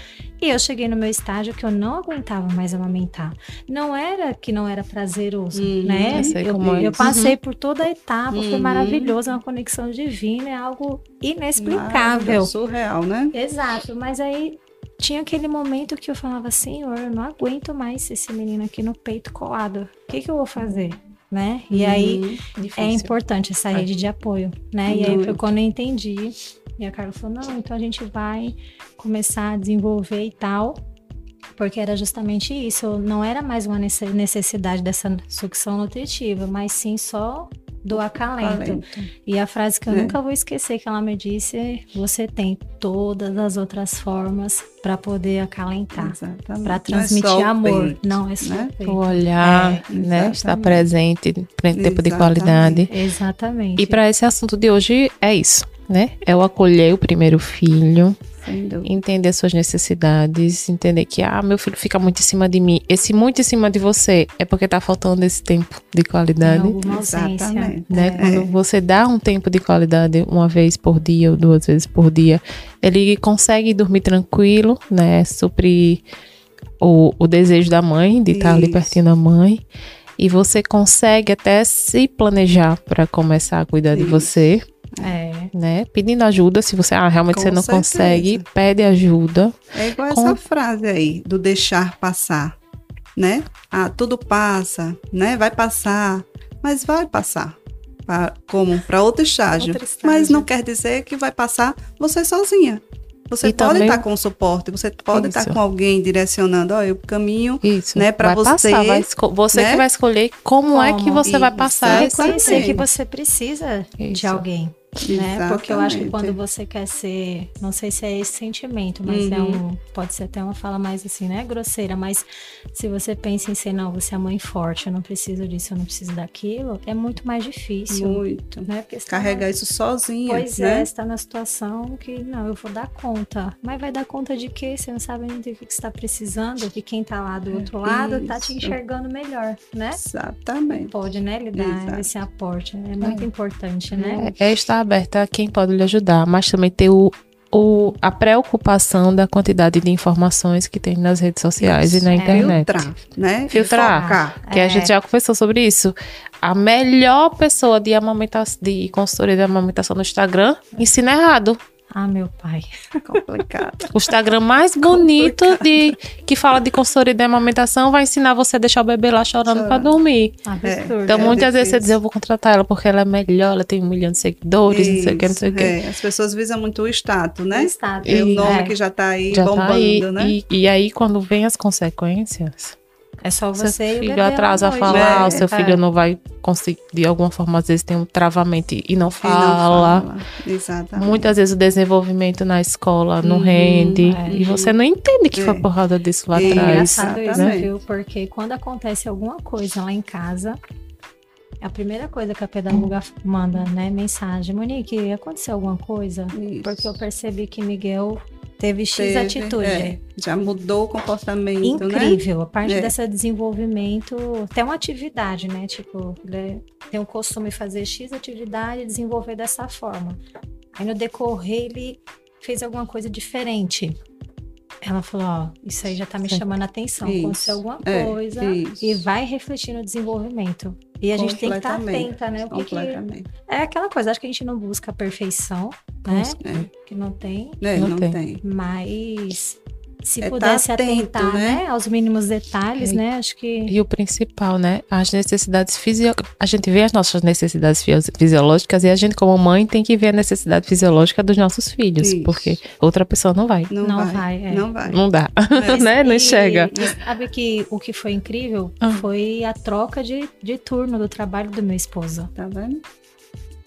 E eu cheguei no meu estágio que eu não aguentava mais amamentar. Não era que não era prazeroso, Uhum, né? eu Eu, é eu isso. passei por toda a etapa, foi Uhum. maravilhoso, é uma conexão divina, é algo inexplicável. Maravilhoso, Surreal, né? Exato, mas aí tinha aquele momento que eu falava, Senhor, eu não aguento mais esse menino aqui no peito colado. O que, que eu vou fazer? Né? E aí Uhum. Difícil. é importante essa É. rede de apoio, né? E aí foi quando eu entendi. E a Carla falou, não, então a gente vai começar a desenvolver e tal. Porque era justamente isso. Não era mais uma nece- necessidade dessa sucção nutritiva, mas sim só do acalento. Talento. E a frase que eu Né? nunca vou esquecer que ela me disse é: você tem todas as outras formas para poder acalentar, Exatamente. para Não é transmitir só o amor. peito, não é só né? o peito. O olhar, É, né? Estar presente, tempo de Exatamente. qualidade. Exatamente. E para esse assunto de hoje é isso, né? É o acolher o primeiro filho. Entender suas necessidades, entender que ah, meu filho fica muito em cima de mim. Esse muito em cima de você é porque tá faltando esse tempo de qualidade. Ausência. Exatamente. Né? É. Quando você dá um tempo de qualidade uma vez por dia ou duas vezes por dia, ele consegue dormir tranquilo, né? Suprir o, o desejo da mãe de estar ali Isso. pertinho da mãe. E você consegue até se planejar para começar a cuidar de você, É. né? Pedindo ajuda. Se você, ah, realmente Com você não certeza. consegue, pede ajuda. É igual Com- essa frase aí, do deixar passar, né? Ah, tudo passa, né? Vai passar, mas vai passar. Pra, como? Para outro estágio. Outro estágio. Mas não quer dizer que vai passar você sozinha. Você E pode também- estar com suporte, você pode estar Isso. com alguém direcionando, ó, eu caminho, Isso. Né, pra vai você, passar, vai você né? que vai escolher como, é que Como? você vai Isso, passar Reconhecer que você precisa de Isso. Né? Porque eu acho que quando você quer ser, não sei se é esse sentimento, mas uhum. é um, pode ser até uma fala mais assim, né, grosseira, mas se você pensa em ser, não, você é mãe forte, eu não preciso disso, eu não preciso daquilo, é muito mais difícil. Muito. Né? Porque Carregar tá, isso sozinha, Pois né? é, está na situação que, não, eu vou dar conta. Mas vai dar conta de quê? Você não sabe nem do que você está precisando, que quem está lá do outro lado está te enxergando melhor, né? Exatamente. Pode, né, lhe dar Exato. esse aporte. É muito é. importante, né? É, é estar aberta a quem pode lhe ajudar, mas também ter o, o, a preocupação da quantidade de informações que tem nas redes sociais isso. e na é, internet. Filtrar, né? Filtrar. Que é. a gente já conversou sobre isso. A melhor pessoa de amamentação, de consultoria de amamentação no Instagram ensina errado. Ah, meu pai. Complicado. O Instagram mais bonito de que fala de consultoria de amamentação vai ensinar você a deixar o bebê lá chorando para dormir. Absurdo. Então, é muitas vezes você diz, eu vou contratar ela porque ela é melhor, ela tem um milhão de seguidores, Isso, não sei o que, não sei o que. É. As pessoas visam muito o status, né? O status. E, o nome é. que já tá aí já bombando, tá aí, né? E, e aí, quando vem as consequências, é só você seu filho atrasa a falar, é, o seu filho é. não vai conseguir, de alguma forma, às vezes tem um travamento e não fala. E não fala. Exatamente. Muitas vezes o desenvolvimento na escola não uhum, rende. É. E você não entende que foi é. porrada disso lá é. atrás. É engraçado isso, né? viu? Porque quando acontece alguma coisa lá em casa, a primeira coisa que a pedagoga manda, né, mensagem, Monique, aconteceu alguma coisa? Isso. Porque eu percebi que Miguel Teve X Teve, atitude. É, já mudou o comportamento, né? Incrível. Né? A parte é. desse desenvolvimento, até uma atividade, né? Tipo, né? tem o costume de fazer X atividade e desenvolver dessa forma. Aí no decorrer ele fez alguma coisa diferente. Ela falou, ó, isso aí já tá me chamando a atenção. Isso. Aconteceu alguma é, coisa é, e vai refletir no desenvolvimento. E a gente tem que estar tá atenta, né? O que, que é aquela coisa, acho que a gente não busca a perfeição, né? É. Que não tem. É, não, não tem. tem. Mas se é tá pudesse atento, atentar né? né? aos mínimos detalhes, é, né? Acho que. E o principal, né? As necessidades fisiológicas. A gente vê as nossas necessidades fisiológicas e a gente, como mãe, tem que ver a necessidade fisiológica dos nossos filhos. Isso. Porque outra pessoa não vai. Não, não vai. vai é. Não vai. Não dá. Mas, né? Não enxerga. E, sabe que o que foi incrível ah. foi a troca de, de turno do trabalho do meu esposo. Tá vendo?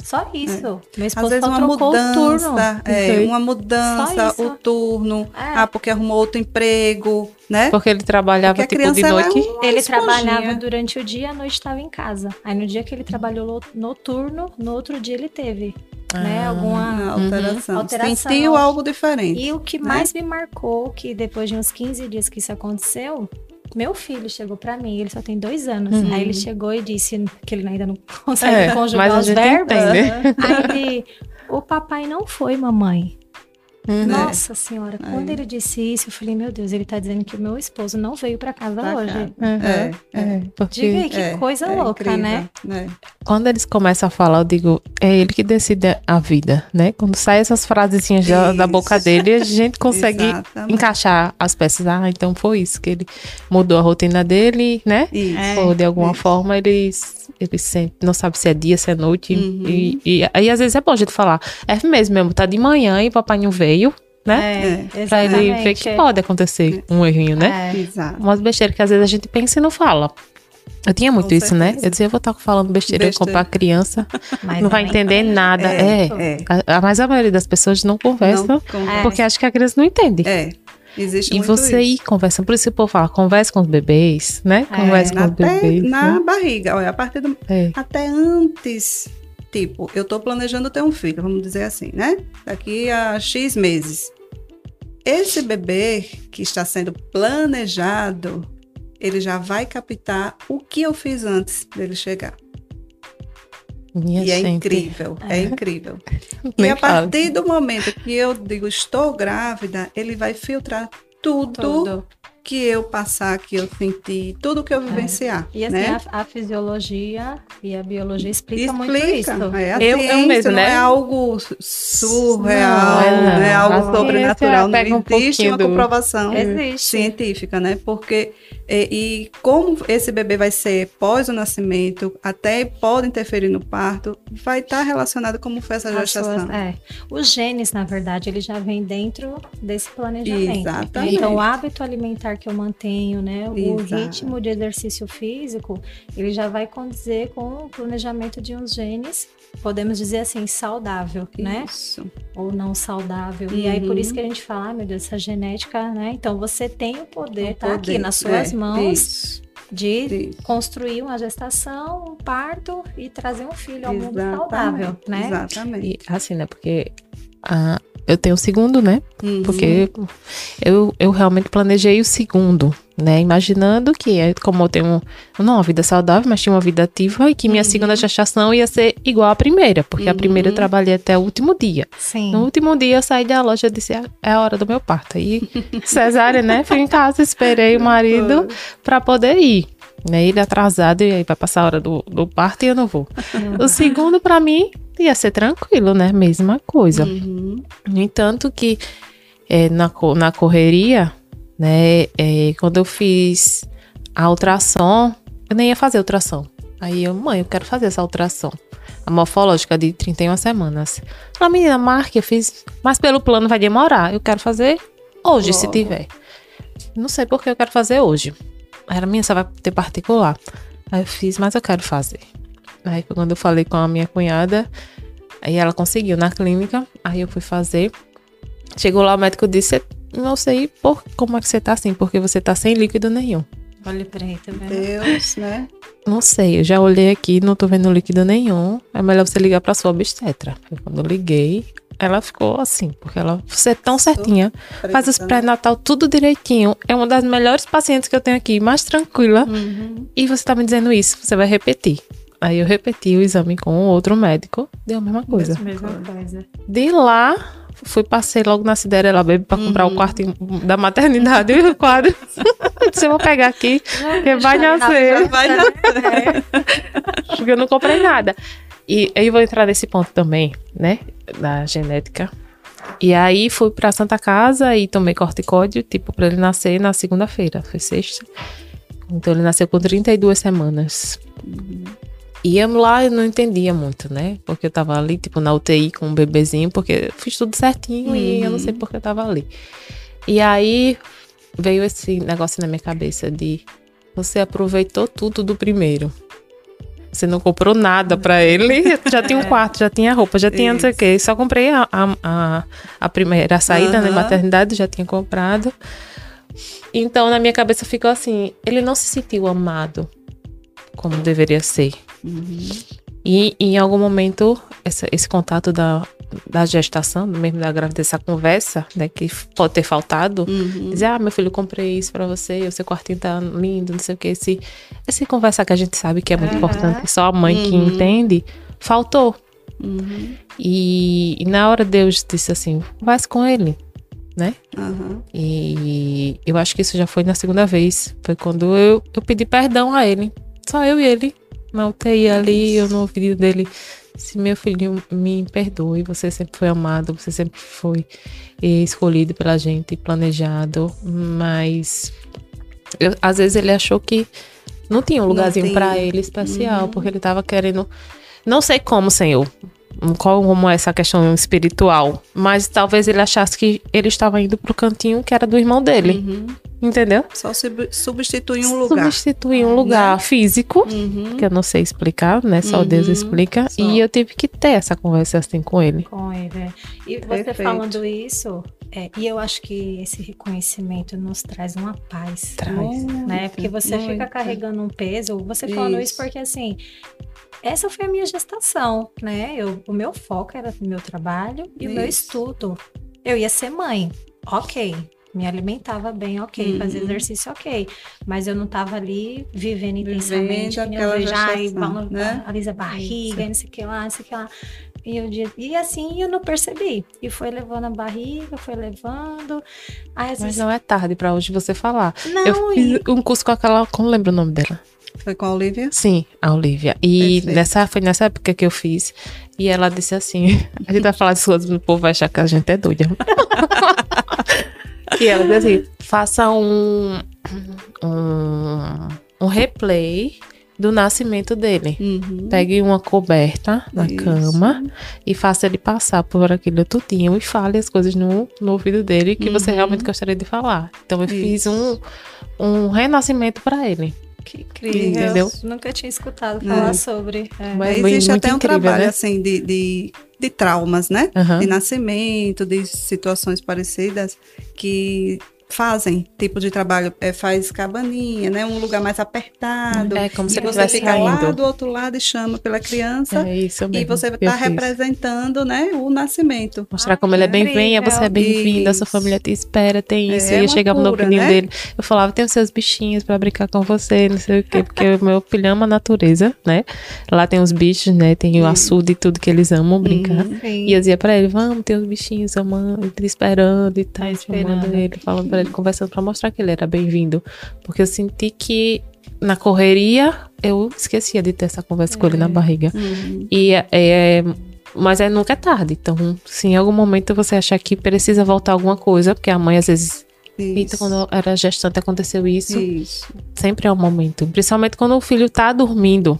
Só isso. É. Meu esposo Às vezes uma mudança, é, uma mudança, o turno, é. ah, porque arrumou outro emprego, né? Porque ele trabalhava porque tipo de noite. É ele trabalhava durante o dia, à noite estava em casa. Aí no dia que ele trabalhou noturno, no outro dia ele teve né, ah, né, alguma alteração. Uhum. alteração. Sentiu algo diferente. E o que né? mais me marcou, que depois de uns 15 dias que isso aconteceu, meu filho chegou para mim, ele só tem dois anos. Uhum. Aí ele chegou e disse que ele ainda não consegue é, conjugar os verbos. Aí ele, o papai não foi, mamãe. Uhum. Nossa senhora, é. quando ele disse isso, eu falei, meu Deus, ele tá dizendo que o meu esposo não veio para casa pra hoje. Uhum. É, é. Porque... Diga aí, que é, coisa é louca, né? incrível, né? Quando eles começam a falar, eu digo, é ele que decide a vida, né? Quando saem essas frasezinhas da, da boca dele, a gente consegue encaixar as peças. Ah, então foi isso, que ele mudou a rotina dele, né? Isso. Ou de alguma isso. forma eles ele sente, não sabe se é dia, se é noite. Uhum. E, e aí, às vezes, é bom a gente falar. É mesmo, mesmo, tá de manhã e papai não veio, né? É, pra ele ver que pode acontecer um errinho, né? É, exato. Umas besteiras que às vezes a gente pensa e não fala. Eu tinha muito Com isso, né? certeza. né? Eu dizia, eu vou estar falando besteira, besteira. eu comprar criança, mas não vai entender nada. É, é. A, mas a maioria das pessoas não conversam, não porque acha que a criança não entende. É. Existe e você ir conversando, por isso o povo fala, converse com os bebês, né? É, converse com os bebês. Na né? barriga, olha, a partir do. É. Até antes, tipo, eu tô planejando ter um filho, vamos dizer assim, né? Daqui a X meses. Esse bebê que está sendo planejado, ele já vai captar o que eu fiz antes dele chegar. Minha e é incrível, é, é incrível. e a partir do momento que eu digo estou grávida, ele vai filtrar tudo, tudo. Que eu passar, que eu sentir, tudo que eu é. vivenciar. É. E assim, né? a, a, fisiologia e a biologia explica, explica muito isso. É, eu, ciência, eu mesmo, né? Não é algo surreal, não, é, não. é algo sobrenatural. Não existe um uma comprovação do... científica, né? Porque E, e, como esse bebê vai ser pós o nascimento, até pode interferir no parto, vai estar tá relacionado como foi essa gestação. Suas, é. Os genes, na verdade, ele já vem dentro desse planejamento. Exatamente. Então, o hábito alimentar que eu mantenho, né, o ritmo de exercício físico, ele já vai condizer com o planejamento de uns genes podemos dizer assim, saudável, né? isso. né? Ou não saudável. Uhum. E aí, por isso uhum. que a gente fala, ah, meu Deus, essa genética, né? Então, você tem o poder, o tá aqui nas suas é, mãos. Isso. De isso. construir uma gestação, um parto e trazer um filho ao Exatamente. mundo saudável, né? Exatamente. E assim, né? Porque a, eu tenho o segundo, né? Uhum. Porque eu, eu realmente planejei o segundo, né? Imaginando que, é como eu tenho não uma vida saudável, mas tinha uma vida ativa e que minha uhum. segunda gestação ia ser igual à primeira, porque uhum. a primeira eu uhum. trabalhei até o último dia. Sim. No último dia eu saí da loja e disse: é, é a hora do meu parto. E cesárea, né? Fui em casa, esperei o marido para poder ir. Né, ele atrasado e aí vai passar a hora do, do parto e eu não vou. O segundo, para mim, ia ser tranquilo, né? Mesma coisa. Uhum. No entanto, que é, na, na correria, né? É, quando eu fiz a ultrassom, eu nem ia fazer ultrassom. Aí eu, mãe, eu quero fazer essa ultrassom. A morfológica de 31 semanas. A menina, marque, eu fiz, mas pelo plano vai demorar. Eu quero fazer hoje, oh. se tiver. Não sei porque eu quero fazer hoje. Era minha, só vai ter particular. Aí eu fiz, mas eu quero fazer. Aí quando eu falei com a minha cunhada, aí ela conseguiu na clínica, aí eu fui fazer. Chegou lá, o médico disse: Não sei por, como é que você tá assim, porque você tá sem líquido nenhum. Olha pra aí, tá vendo? Deus, né? Não sei, eu já olhei aqui, não tô vendo líquido nenhum. É melhor você ligar pra sua obstetra. Quando eu liguei, ela ficou assim, porque ela, você é tão certinha, faz os pré-natal tudo direitinho. É uma das melhores pacientes que eu tenho aqui, mais tranquila. Uhum. E você tá me dizendo isso, você vai repetir. Aí eu repeti o exame com outro médico, deu a mesma coisa. Mesma coisa. De lá, fui, passei logo na Cinderela Baby pra comprar uhum. o quarto da maternidade e o quadro. Se eu vou pegar aqui, que vai nascer. Vai nascer. Porque eu não comprei nada. E aí eu vou entrar nesse ponto também, né? Da genética. E aí fui pra Santa Casa e tomei corticóide, tipo, pra ele nascer na segunda-feira. Foi sexta. Então ele nasceu com 32 semanas. Uhum. E lá eu não entendia muito, né? Porque eu tava ali, tipo, na UTI com um bebezinho, porque fiz tudo certinho uhum. e eu não sei uhum. porque eu tava ali. E aí veio esse negócio na minha cabeça de você aproveitou tudo do primeiro. Você não comprou nada para ele. Já tinha um quarto, já tinha roupa, já tinha Isso. não sei o quê. Só comprei a, a, a primeira saída, uhum. né? Maternidade, já tinha comprado. Então, na minha cabeça ficou assim: ele não se sentiu amado como deveria ser. Uhum. E, em algum momento, essa, esse contato da, da gestação, mesmo da gravidez, essa conversa, né, que pode ter faltado, uhum. dizer, ah, meu filho, comprei isso para você, o seu quartinho tá lindo, não sei o que, esse, esse conversa que a gente sabe que é muito uhum. importante, só a mãe uhum. que entende, faltou. Uhum. E, e, na hora Deus disse assim, vai com ele, né? E eu acho que isso já foi na segunda vez, foi quando eu, eu pedi perdão a ele, só eu e ele, na UTI ali, eu no ouvido dele, se meu filho me perdoe, você sempre foi amado, você sempre foi escolhido pela gente, planejado, mas eu, às vezes ele achou que não tinha um lugarzinho para ele especial, uhum. porque ele tava querendo, não sei como, Senhor, qual como é essa questão espiritual, mas talvez ele achasse que ele estava indo pro cantinho que era do irmão dele. Uhum. Entendeu? Só substituir um lugar. Substituir um lugar né? físico, uhum. que eu não sei explicar, né? Só uhum. Deus explica. Só. E eu tive que ter essa conversa assim com ele. Com ele. É. E você Perfeito. falando isso, é, e eu acho que esse reconhecimento nos traz uma paz. Traz. Né? Porque você muito. fica carregando um peso. Você falando isso porque assim essa foi a minha gestação, né? Eu, o meu foco era o meu trabalho e o meu estudo. Eu ia ser mãe, ok. Me alimentava bem, ok. Uhum. Fazia exercício, ok. Mas eu não estava ali vivendo intensamente. Vivendo aquela gestação, né? Alisa barriga, não sei o que lá, não sei o que lá. E, eu, e assim eu não percebi. E foi levando a barriga, foi levando. Aí, Mas não é tarde para hoje você falar. Não, eu fiz e... um curso com aquela. Como lembra o nome dela? Foi com a Olivia? Sim, a Olivia. E nessa, foi nessa época que eu fiz. E ela disse assim: a gente vai falar de coisas, o povo vai achar que a gente é doida. e ela disse assim: faça um, um, um replay do nascimento dele. Uhum. Pegue uma coberta na Isso. cama e faça ele passar por aquilo tudinho e fale as coisas no, no ouvido dele que você Uhum. realmente gostaria de falar. Então eu fiz Isso. um, um renascimento para ele. Que incrível. Entendeu? Nunca tinha escutado É. falar sobre. é. Mas- Existe muito até um incrível, trabalho né? assim de, de, de traumas, né? Aham. De nascimento, de situações parecidas que fazem tipo de trabalho, é, faz cabaninha, né? Um lugar mais apertado. É como e se você fica lá caindo. do outro lado e chama pela criança. É isso mesmo. E você está representando, né, o nascimento. Mostrar Ah, como ele é que bem venha, você é bem-vindo, a sua família te espera, tem É, isso. é e eu chegava no opinião né? dele, eu falava, tem os seus bichinhos pra brincar com você, não sei o quê, porque o meu filho ama a natureza, né? Lá tem os bichos, né? Tem o açude e tudo que eles amam brincar. Sim. E eu dizia pra ele, vamos, tem os bichinhos amando, te esperando e tal, Tá esperando. ele, falando pra ele, conversando pra mostrar que ele era bem-vindo. Porque eu senti que na correria eu esquecia de ter essa conversa com ele na É. barriga. Uhum. E é, é- mas é nunca é tarde. Então, se em algum momento você achar que precisa voltar alguma coisa, porque a mãe às vezes. Isso. quando eu era gestante aconteceu isso. Isso. Sempre é um momento. Principalmente quando o filho tá dormindo.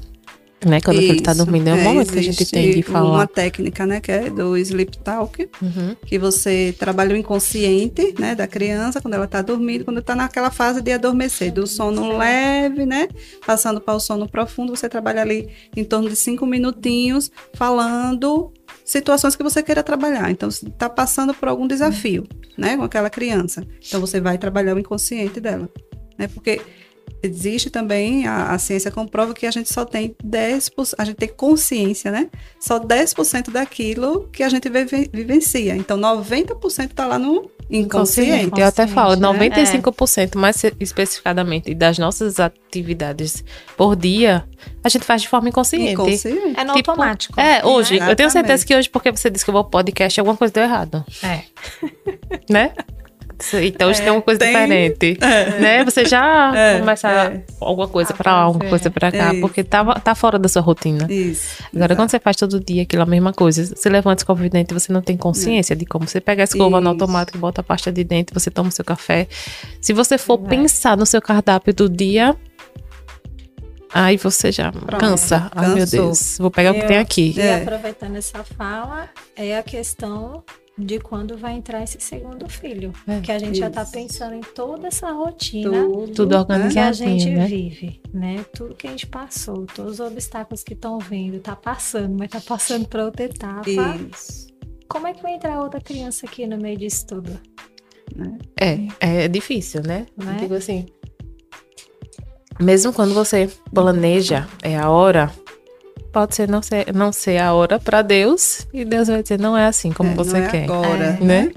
Né? Quando o filho tá Isso. dormindo. É um momento que a gente tem de Uma falar. técnica, né, que é do sleep talk, Uhum. que você trabalha o inconsciente, né, da criança quando ela está dormindo, quando está naquela fase de adormecer, do sono leve, né, passando para o sono profundo, você trabalha ali em torno de cinco minutinhos falando situações que você queira trabalhar. Então, você está passando por algum desafio, né, com aquela criança. Então, você vai trabalhar o inconsciente dela, né, porque existe também, a, a ciência comprova que a gente só tem 10%, a gente tem consciência, né? Só 10% daquilo que a gente vive- vivencia. Então, 90% está lá no inconsciente. Eu até falo, Inconsciente, né? 95%, mais especificamente, das nossas atividades por dia, a gente faz de forma inconsciente. Inconsciente. É no Tipo, automático. É, hoje. Eu tenho certeza Exatamente. que hoje, porque você disse que eu vou podcast, alguma coisa deu errado. É. Né? Então hoje É, tem uma coisa tem- diferente. É. Né? Você já É, começa é. alguma coisa A pra lá, alguma fazer. coisa pra cá, É porque tá, tá fora da sua rotina. Isso. Agora, quando você faz todo dia aquela mesma coisa, você levanta escova de dente, você não tem consciência de como você pega a escova no Isso. automático, bota a pasta de dente, você toma o seu café. Se você for pensar no seu cardápio do dia, aí você já cansa. Ai, meu. Deus, vou pegar o que tem aqui. E É. aproveitando essa fala, é a questão de quando vai entrar esse segundo filho. É. que a gente já tá Isso. pensando em toda essa rotina Tudo que a gente né? vive, né? Tudo que a gente passou, todos os obstáculos que estão vindo, tá passando, mas tá passando para outra etapa. Isso. Como é que vai entrar outra criança aqui no meio disso tudo? É, é difícil, né? Né? Eu digo assim. Mesmo quando você planeja, é a hora, pode ser não ser, não ser a hora pra Deus, e Deus vai dizer, não é assim como É, você não é quer. agora. É. Né?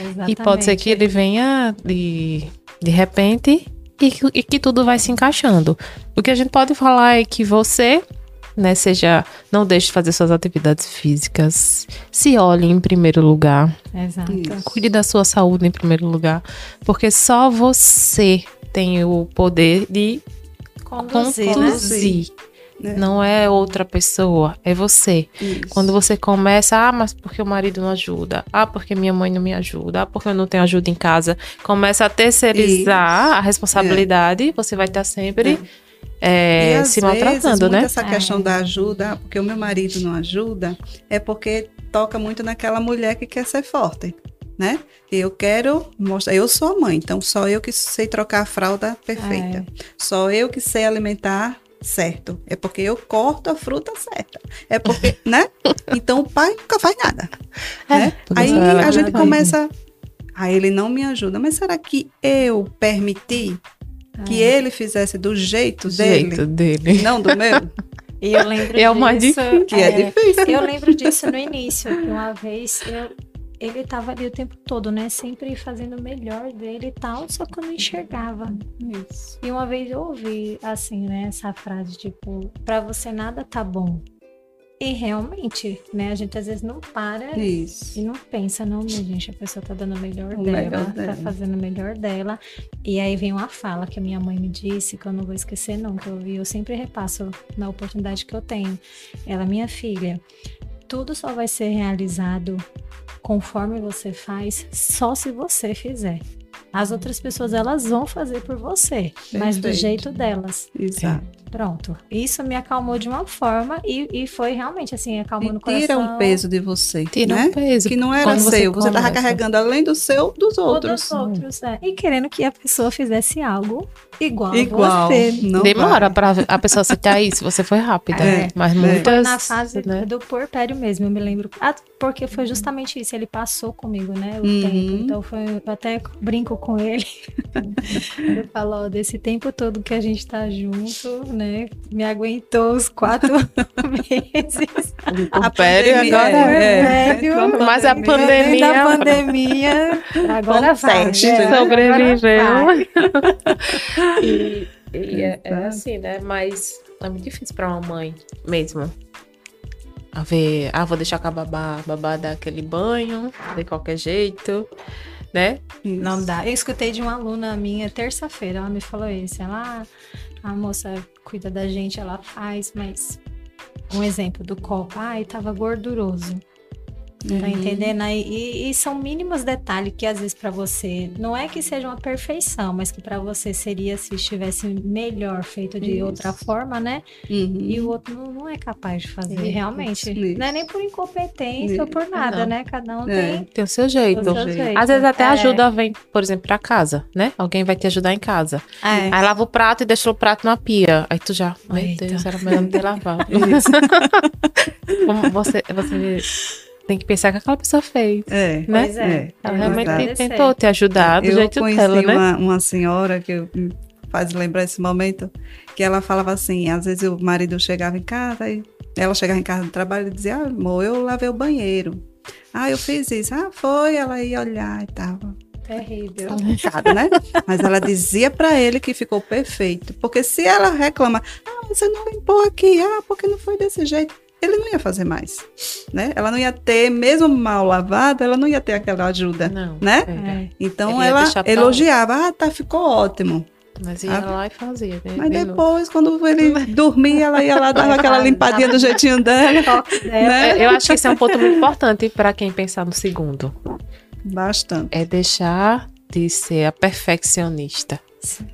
Exatamente. E pode ser que ele venha de, de repente e, que- e que tudo vai se encaixando. O que a gente pode falar é que você, né, seja, não deixe de fazer suas atividades físicas, se olhe em primeiro lugar, Exato. Isso. cuide da sua saúde em primeiro lugar, porque só você tem o poder de Conduzir, né? conduzir. né? Não é outra pessoa, é você. Isso. Quando você começa, ah, mas porque o marido não ajuda, ah, porque minha mãe não me ajuda, ah, porque eu não tenho ajuda em casa, começa a terceirizar Isso. a responsabilidade, você vai estar sempre é, E às se vezes, maltratando, muito né? essa questão da ajuda, porque o meu marido não ajuda, é porque toca muito naquela mulher que quer ser forte, né? Eu quero mostrar, eu sou a mãe, então só eu que sei trocar a fralda perfeita. É. Só eu que sei alimentar certo. É porque eu corto a fruta certa. É porque, né? Então o pai nunca faz nada. né? tudo Aí a que gente começa. Aí ele não me ajuda. Mas será que eu permiti que É. ele fizesse do jeito Do dele? jeito dele. Não do meu? E eu lembro É o mais disso, difícil. Que é, difícil. Eu lembro disso no início, que uma vez eu, ele estava ali o tempo todo, né? Sempre fazendo o melhor dele e tal, só que eu não enxergava. Isso. E uma vez eu ouvi, assim, né, essa frase, tipo, pra você nada tá bom. E realmente, né, a gente às vezes não para Isso. e não pensa, não, minha gente, a pessoa tá dando o melhor O dela, melhor dela. tá fazendo o melhor dela. E aí vem uma fala que a minha mãe me disse, que eu não vou esquecer nunca, eu ouvi, eu sempre repasso na oportunidade que eu tenho. Ela, minha filha, tudo só vai ser realizado conforme você faz, só se você fizer. As outras pessoas, elas vão fazer por você, mas do Perfeito. jeito delas. Exato. Pronto. Isso me acalmou de uma forma e, e foi realmente assim, acalmando o E tira coração. um peso de você, Tira né? um peso. Que não era seu, você estava começa. carregando além do seu, dos Ou outros. dos outros, é. E querendo que a pessoa fizesse algo igual, Igual. a você. Não Demora vai. pra a pessoa aceitar isso. Você foi rápida. É, mas é. muitas. Foi na fase né? do porpério mesmo, eu me lembro. Ah, porque foi justamente isso, ele passou comigo, né, o Uhum. tempo. Então foi, eu até brinco com ele. ele falou, ó, desse tempo todo que a gente tá junto, né, me aguentou os quatro meses. O A pério pandemia, agora. é, Velho. entrou a Mas a pandemia. Da pandemia, agora vai. Consegue, é, agora sobreviveu. E, e é, é assim, né? Mas é muito difícil pra uma mãe mesmo. A ver, ah, vou deixar com a babá, a babá dar aquele banho, de qualquer jeito, né? Isso. Não dá. Eu escutei de uma aluna minha terça-feira, ela me falou isso. Ela, ah, a moça cuida da gente, ela faz, mas um exemplo do copo, ai, tava gorduroso. Tá Uhum. entendendo? Aí, e, e são mínimos detalhes que às vezes pra você não é que seja uma perfeição, mas que pra você seria se estivesse melhor feito de Isso. outra forma, né? Uhum. E o outro não, não é capaz de fazer, Isso, realmente. isso. Não é nem por incompetência ou por nada, Não. né? Cada um É. tem Tem o seu jeito. o seu jeito. Às vezes até É. ajuda vem, por exemplo, pra casa, né? Alguém vai te ajudar em casa. É. Aí lava o prato e deixa o prato na pia. Aí tu já, meu Eita. Deus, era melhor não ter lavado. Isso. Como você, você tem que pensar que aquela pessoa fez. É. né? Pois é. Ela É realmente verdade. tentou te ajudar do eu jeito conheci dela, né? uma, uma senhora que eu- faz lembrar esse momento, que ela falava assim, às vezes o marido chegava em casa e ela chegava em casa do trabalho e dizia, ah, amor, eu lavei o banheiro. Ah, eu fiz isso. Ah, foi. Ela ia olhar e tava Terrível. complicado, né? Mas ela dizia pra ele que ficou perfeito. Porque se ela reclama, ah, você não limpou aqui, ah, porque não foi desse jeito, ele não ia fazer mais, né? Ela não ia ter, mesmo mal lavado, ela não ia ter aquela ajuda, Não. né? é. Então ela elogiava, ah, tá, ficou ótimo. Mas ia Ah, lá e fazia, né? Mas novo. depois, quando ele dormia, ela ia lá, dava aquela limpadinha do jeitinho dela. Né? Eu acho que esse é um ponto muito importante para quem pensar no segundo. Bastante. É deixar de ser a perfeccionista.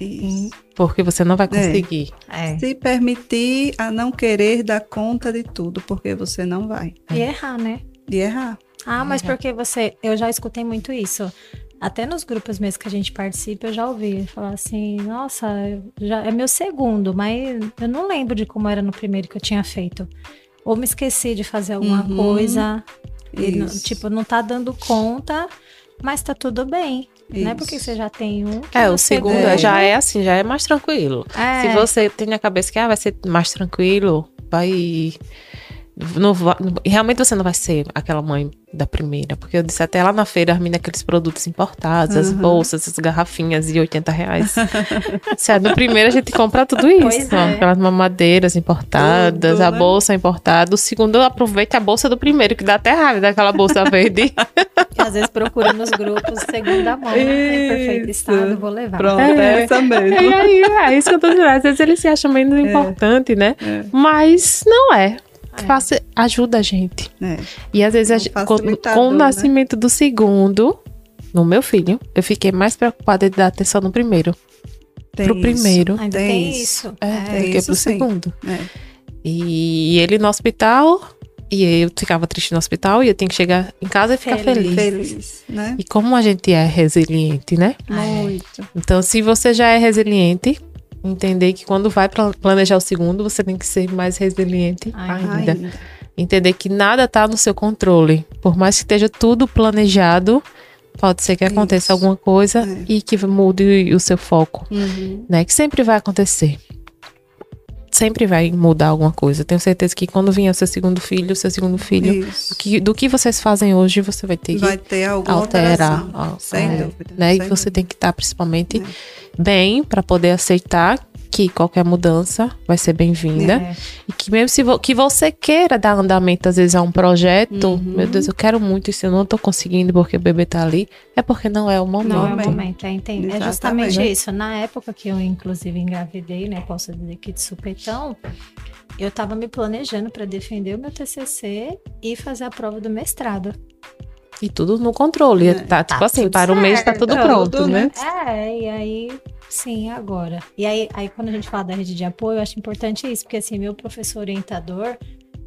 Isso. Porque você não vai conseguir. É. Se permitir a não querer dar conta de tudo, porque você não vai. E errar, né? De errar. Ah, mas É. porque você. Eu já escutei muito isso. Até nos grupos mesmo que a gente participa, eu já ouvi falar assim: nossa, já é meu segundo, mas eu não lembro de como era no primeiro que eu tinha feito. Ou me esqueci de fazer alguma Uhum. coisa. E não- tipo, não tá dando conta, mas tá tudo bem. Não é Isso. porque você já tem um. que É, o segundo É. já é assim, já é mais tranquilo. É. Se você tem na cabeça que ah, vai ser mais tranquilo, vai. Não vai- realmente você não vai ser aquela mãe da primeira. Porque eu disse até lá na feira, as meninas, aqueles produtos importados, as Uhum. bolsas, as garrafinhas de 80 reais. Se é no primeiro, a gente compra tudo isso. Pois é. Aquelas mamadeiras importadas, Tudo, a né? bolsa importada. O segundo, aproveita a bolsa do primeiro, que dá até raiva daquela bolsa verde. Que às vezes procura nos grupos segunda mão, né? Em perfeito Isso. estado, vou levar. Pronto, É. é essa E mesmo. aí, é isso que eu tô dizendo. Às vezes eles se acham menos importante, né? É. Mas não é. É. Faça, ajuda a gente. É. E às vezes, a com, o né? nascimento do segundo, no meu filho, eu fiquei mais preocupada de dar atenção no primeiro. Tem pro isso. primeiro. Ainda Tem tem, isso. É, É. do que isso pro sim. segundo. É. E ele no hospital, e eu ficava triste no hospital, e eu tinha que chegar em casa e ficar Feliz. feliz. Feliz, né? E como a gente é resiliente, né? Muito. Então, se você já é resiliente, entender que quando vai pla- planejar o segundo, você tem que ser mais resiliente Ai, ainda. Entender que nada tá no seu controle. Por mais que esteja tudo planejado, pode ser que aconteça Isso. alguma coisa É. e que mude o seu foco, Uhum. né? Que sempre vai acontecer. Sempre vai mudar alguma coisa. Tenho certeza que quando vier o seu segundo filho, o seu segundo filho, que, do que vocês fazem hoje, você vai ter que Vai ter alterar, alteração. ó, Sem é, dúvida. né? E sem você tem que estar principalmente É. bem para poder aceitar que qualquer mudança vai ser bem-vinda É. e que mesmo se vo- que você queira dar andamento às vezes a um projeto, Uhum. meu Deus, eu quero muito isso, eu não tô conseguindo porque o bebê tá ali, é porque não é o momento. Não é o Momento. é, é justamente isso. Na época que eu, inclusive, engravidei, né? Posso dizer que de supetão, eu tava me planejando para defender o meu TCC e fazer a prova do mestrado. E tudo no controle. É. Tá, tipo Tá assim, tudo para o mês tá certo. tudo Tudo, pronto, né? né? É, e aí, sim, agora. E aí, aí, quando a gente fala da rede de apoio, eu acho importante isso, porque assim, meu professor orientador,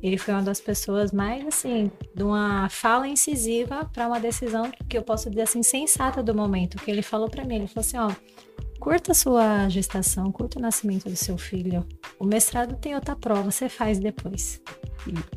ele foi uma das pessoas mais, assim, de uma fala incisiva para uma decisão que eu posso dizer assim, sensata do momento. Que ele falou para mim, ele falou assim, ó, curta a sua gestação, curta o nascimento do seu filho. O mestrado tem outra prova, você faz depois.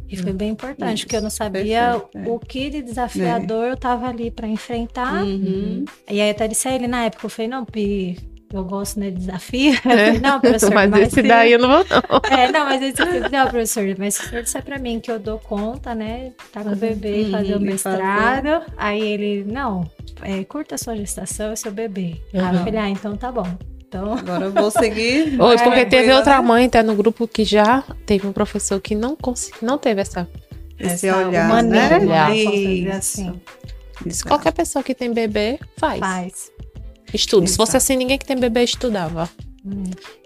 E foi bem importante, Isso, porque eu não sabia perfeito, é. o que de desafiador eu tava ali para enfrentar. Uhum. E aí até disse a ele na época, eu falei, não, Pi, eu gosto né, de desafio. Falei, não, professor, mas, esse se- daí eu não vou, não. É, não, mas esse não, professor, mas se o senhor disser pra mim que eu dou conta, né, tá com o bebê e fazer o Uhum, mestrado, aí ele, não, é, curta a sua gestação e seu bebê. Aí eu Uhum. falei, ah, então tá bom. Então, Agora eu vou seguir. Porque É, teve né? outra mãe, tá no grupo que já teve um professor que não conseguiu, não teve essa. Esse essa olhar, maneira, né? olhar, Isso. assim, Isso. Qualquer pessoa que tem bebê faz. faz. Estuda. Se fosse assim, ninguém que tem bebê estudava. Hum.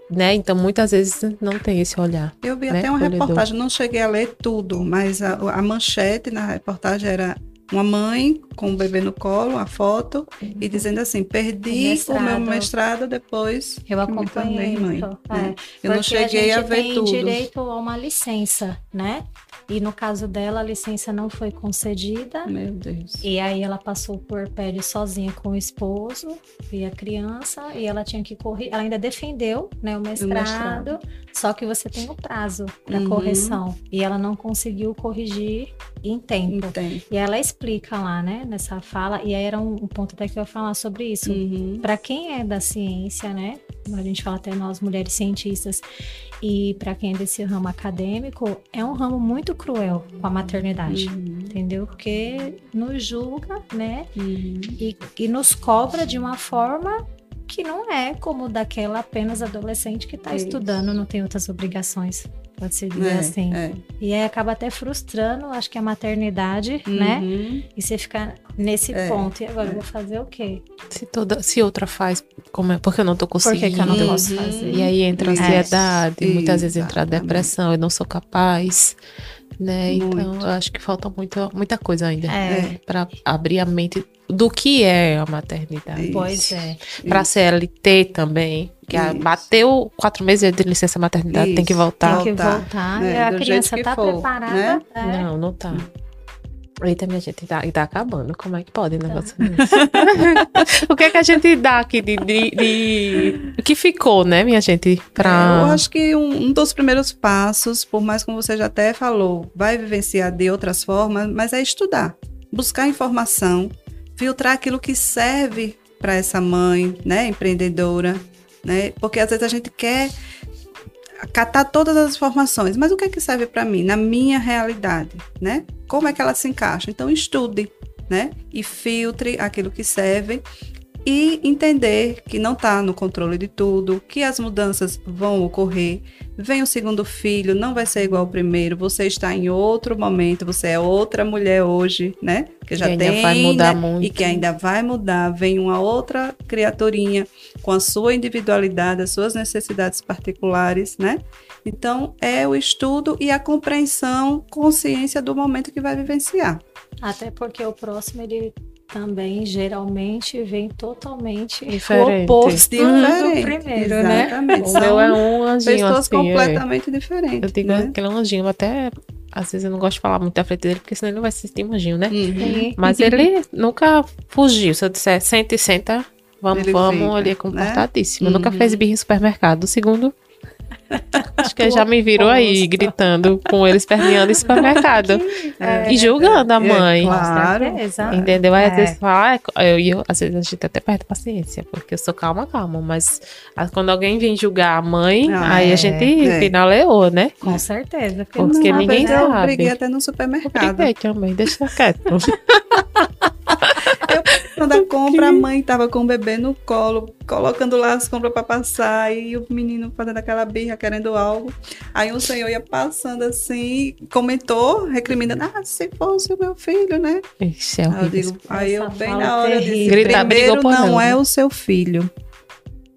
Né? Então, muitas vezes não tem esse olhar. Eu vi né, até uma colhedor. reportagem, não cheguei a ler tudo, mas a, a manchete na reportagem era uma mãe com o bebê no colo, a foto, e dizendo assim: perdi o, Mestrado. meu mestrado depois Eu acompanhei. mãe. né? é. Eu não cheguei a, gente ver tem tudo. direito a uma licença, né? E no caso dela, a licença não foi concedida. Meu Deus. E aí ela passou por pele sozinha com o esposo e a criança, e ela tinha que correr. Ela ainda defendeu né, o mestrado, mestrado. só que você tem o prazo para Uhum. correção. E ela não conseguiu corrigir em tempo. Entendo. E ela explica lá, né, nessa fala, e aí era um, um ponto até que eu ia falar sobre isso. Uhum. Para quem é da ciência, né? A gente fala até nós mulheres cientistas e para quem é desse ramo acadêmico, é um ramo muito cruel com a maternidade, Uhum. entendeu? Porque nos julga, né? Uhum. E, e nos cobra de uma forma que não é como daquela apenas adolescente que está Isso. estudando, não tem outras obrigações, pode se dizer É, assim. é. E aí acaba até frustrando, acho que a maternidade, né? Uhum. E você fica nesse É, ponto. E agora é. eu vou fazer o quê? Se, toda, se outra faz, como é? Porque eu não tô Por que, conseguindo. que eu não Uhum. posso fazer? E aí entra ansiedade, muitas vezes entra depressão, eu não sou capaz, né? Então, eu acho que falta muita, muita coisa ainda É. para abrir a mente do que é a maternidade. Isso. Pois é. Para CLT também, que a- Isso. bateu quatro meses de licença maternidade, tem que Isso. voltar. Tem que voltar, né, e a do criança tá for, preparada. né? é. Não, não tá. Eita, minha gente, tá, e tá acabando. Como é que pode um negócio Tá. o que é que a gente dá aqui de, de, de- O que ficou, né, minha gente? Pra... Eu acho que um, um dos primeiros passos, por mais como você já até falou, vai vivenciar de outras formas, mas é estudar, buscar informação, filtrar aquilo que serve para essa mãe, né, empreendedora, né? Porque às vezes a gente quer catar todas as informações, mas o que é que serve para mim, na minha realidade, né? Como é que ela se encaixa? Então estude, né? E filtre aquilo que serve e entender que não está no controle de tudo, que as mudanças vão ocorrer. Vem o segundo filho, não vai ser igual ao primeiro. Você está em outro momento, você é outra mulher hoje, né? Que já Que ainda tem, vai mudar né? muito. e que ainda vai mudar. Vem uma outra criaturinha com a sua individualidade, as suas necessidades particulares, né? Então é o estudo e a compreensão, consciência do momento que vai vivenciar. Até porque o próximo, ele também geralmente vem totalmente Diferente. o oposto do Diferente, primeiro, né? exatamente. O meu é um anjinho Pessoas assim. é. completamente diferentes. Eu digo né? aquele anjinho, até às vezes eu não gosto de falar muito da frente dele, porque senão ele não vai se sentir um anjinho, né? Uhum. Mas ele nunca fugiu. Se eu disser senta e senta, vamos, Ele vamos, fica, ele é né? comportadíssimo. Nunca Uhum. fez birra em supermercado. O segundo, acho que já me virou aí, gritando com ele esperneando em supermercado. É. e julgando a É, mãe. claro. Com certeza. Entendeu? Aí às É. vezes fala, ah, eu, eu, às vezes a gente até perde paciência, porque eu sou calma, calma, mas quando alguém vem julgar a mãe, Ah, aí é, a gente é. finaleou, né? Com certeza. Porque Porque não- ninguém vez Eu sabe. briguei até no supermercado. Briguei também, deixa quieto. Quando a compra, a mãe tava com o bebê no colo, colocando lá as compras para passar, e o menino fazendo aquela birra, querendo algo. Aí um senhor ia passando assim, comentou, recriminando, ah, se fosse o meu filho, né? Ixi, é Aí eu digo, aí eu bem na hora eu disse, terrível. Gritar, primeiro não é o seu filho.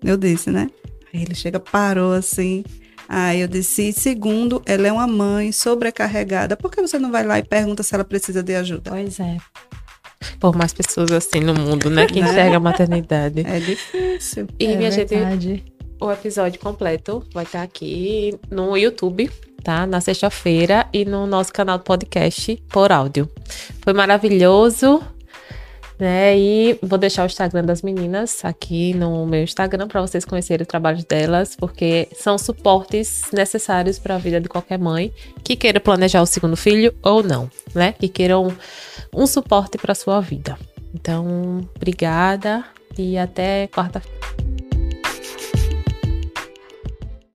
Eu disse, né? Aí ele chega, parou assim. Aí eu disse, segundo, ela é uma mãe sobrecarregada. Por que você não vai lá e pergunta se ela precisa de ajuda? Pois é. Por mais pessoas assim no mundo, né? Que enxerga a maternidade. É difícil. E é minha gente, verdade. o episódio completo vai estar aqui no YouTube, tá? Na sexta-feira e no nosso canal do podcast por áudio. Foi maravilhoso. Né? E vou deixar o Instagram das meninas aqui no meu Instagram para vocês conhecerem o trabalho delas, porque são suportes necessários para a vida de qualquer mãe que queira planejar o segundo filho ou não, né? Que queiram um suporte para sua vida. Então, obrigada e até quarta-feira.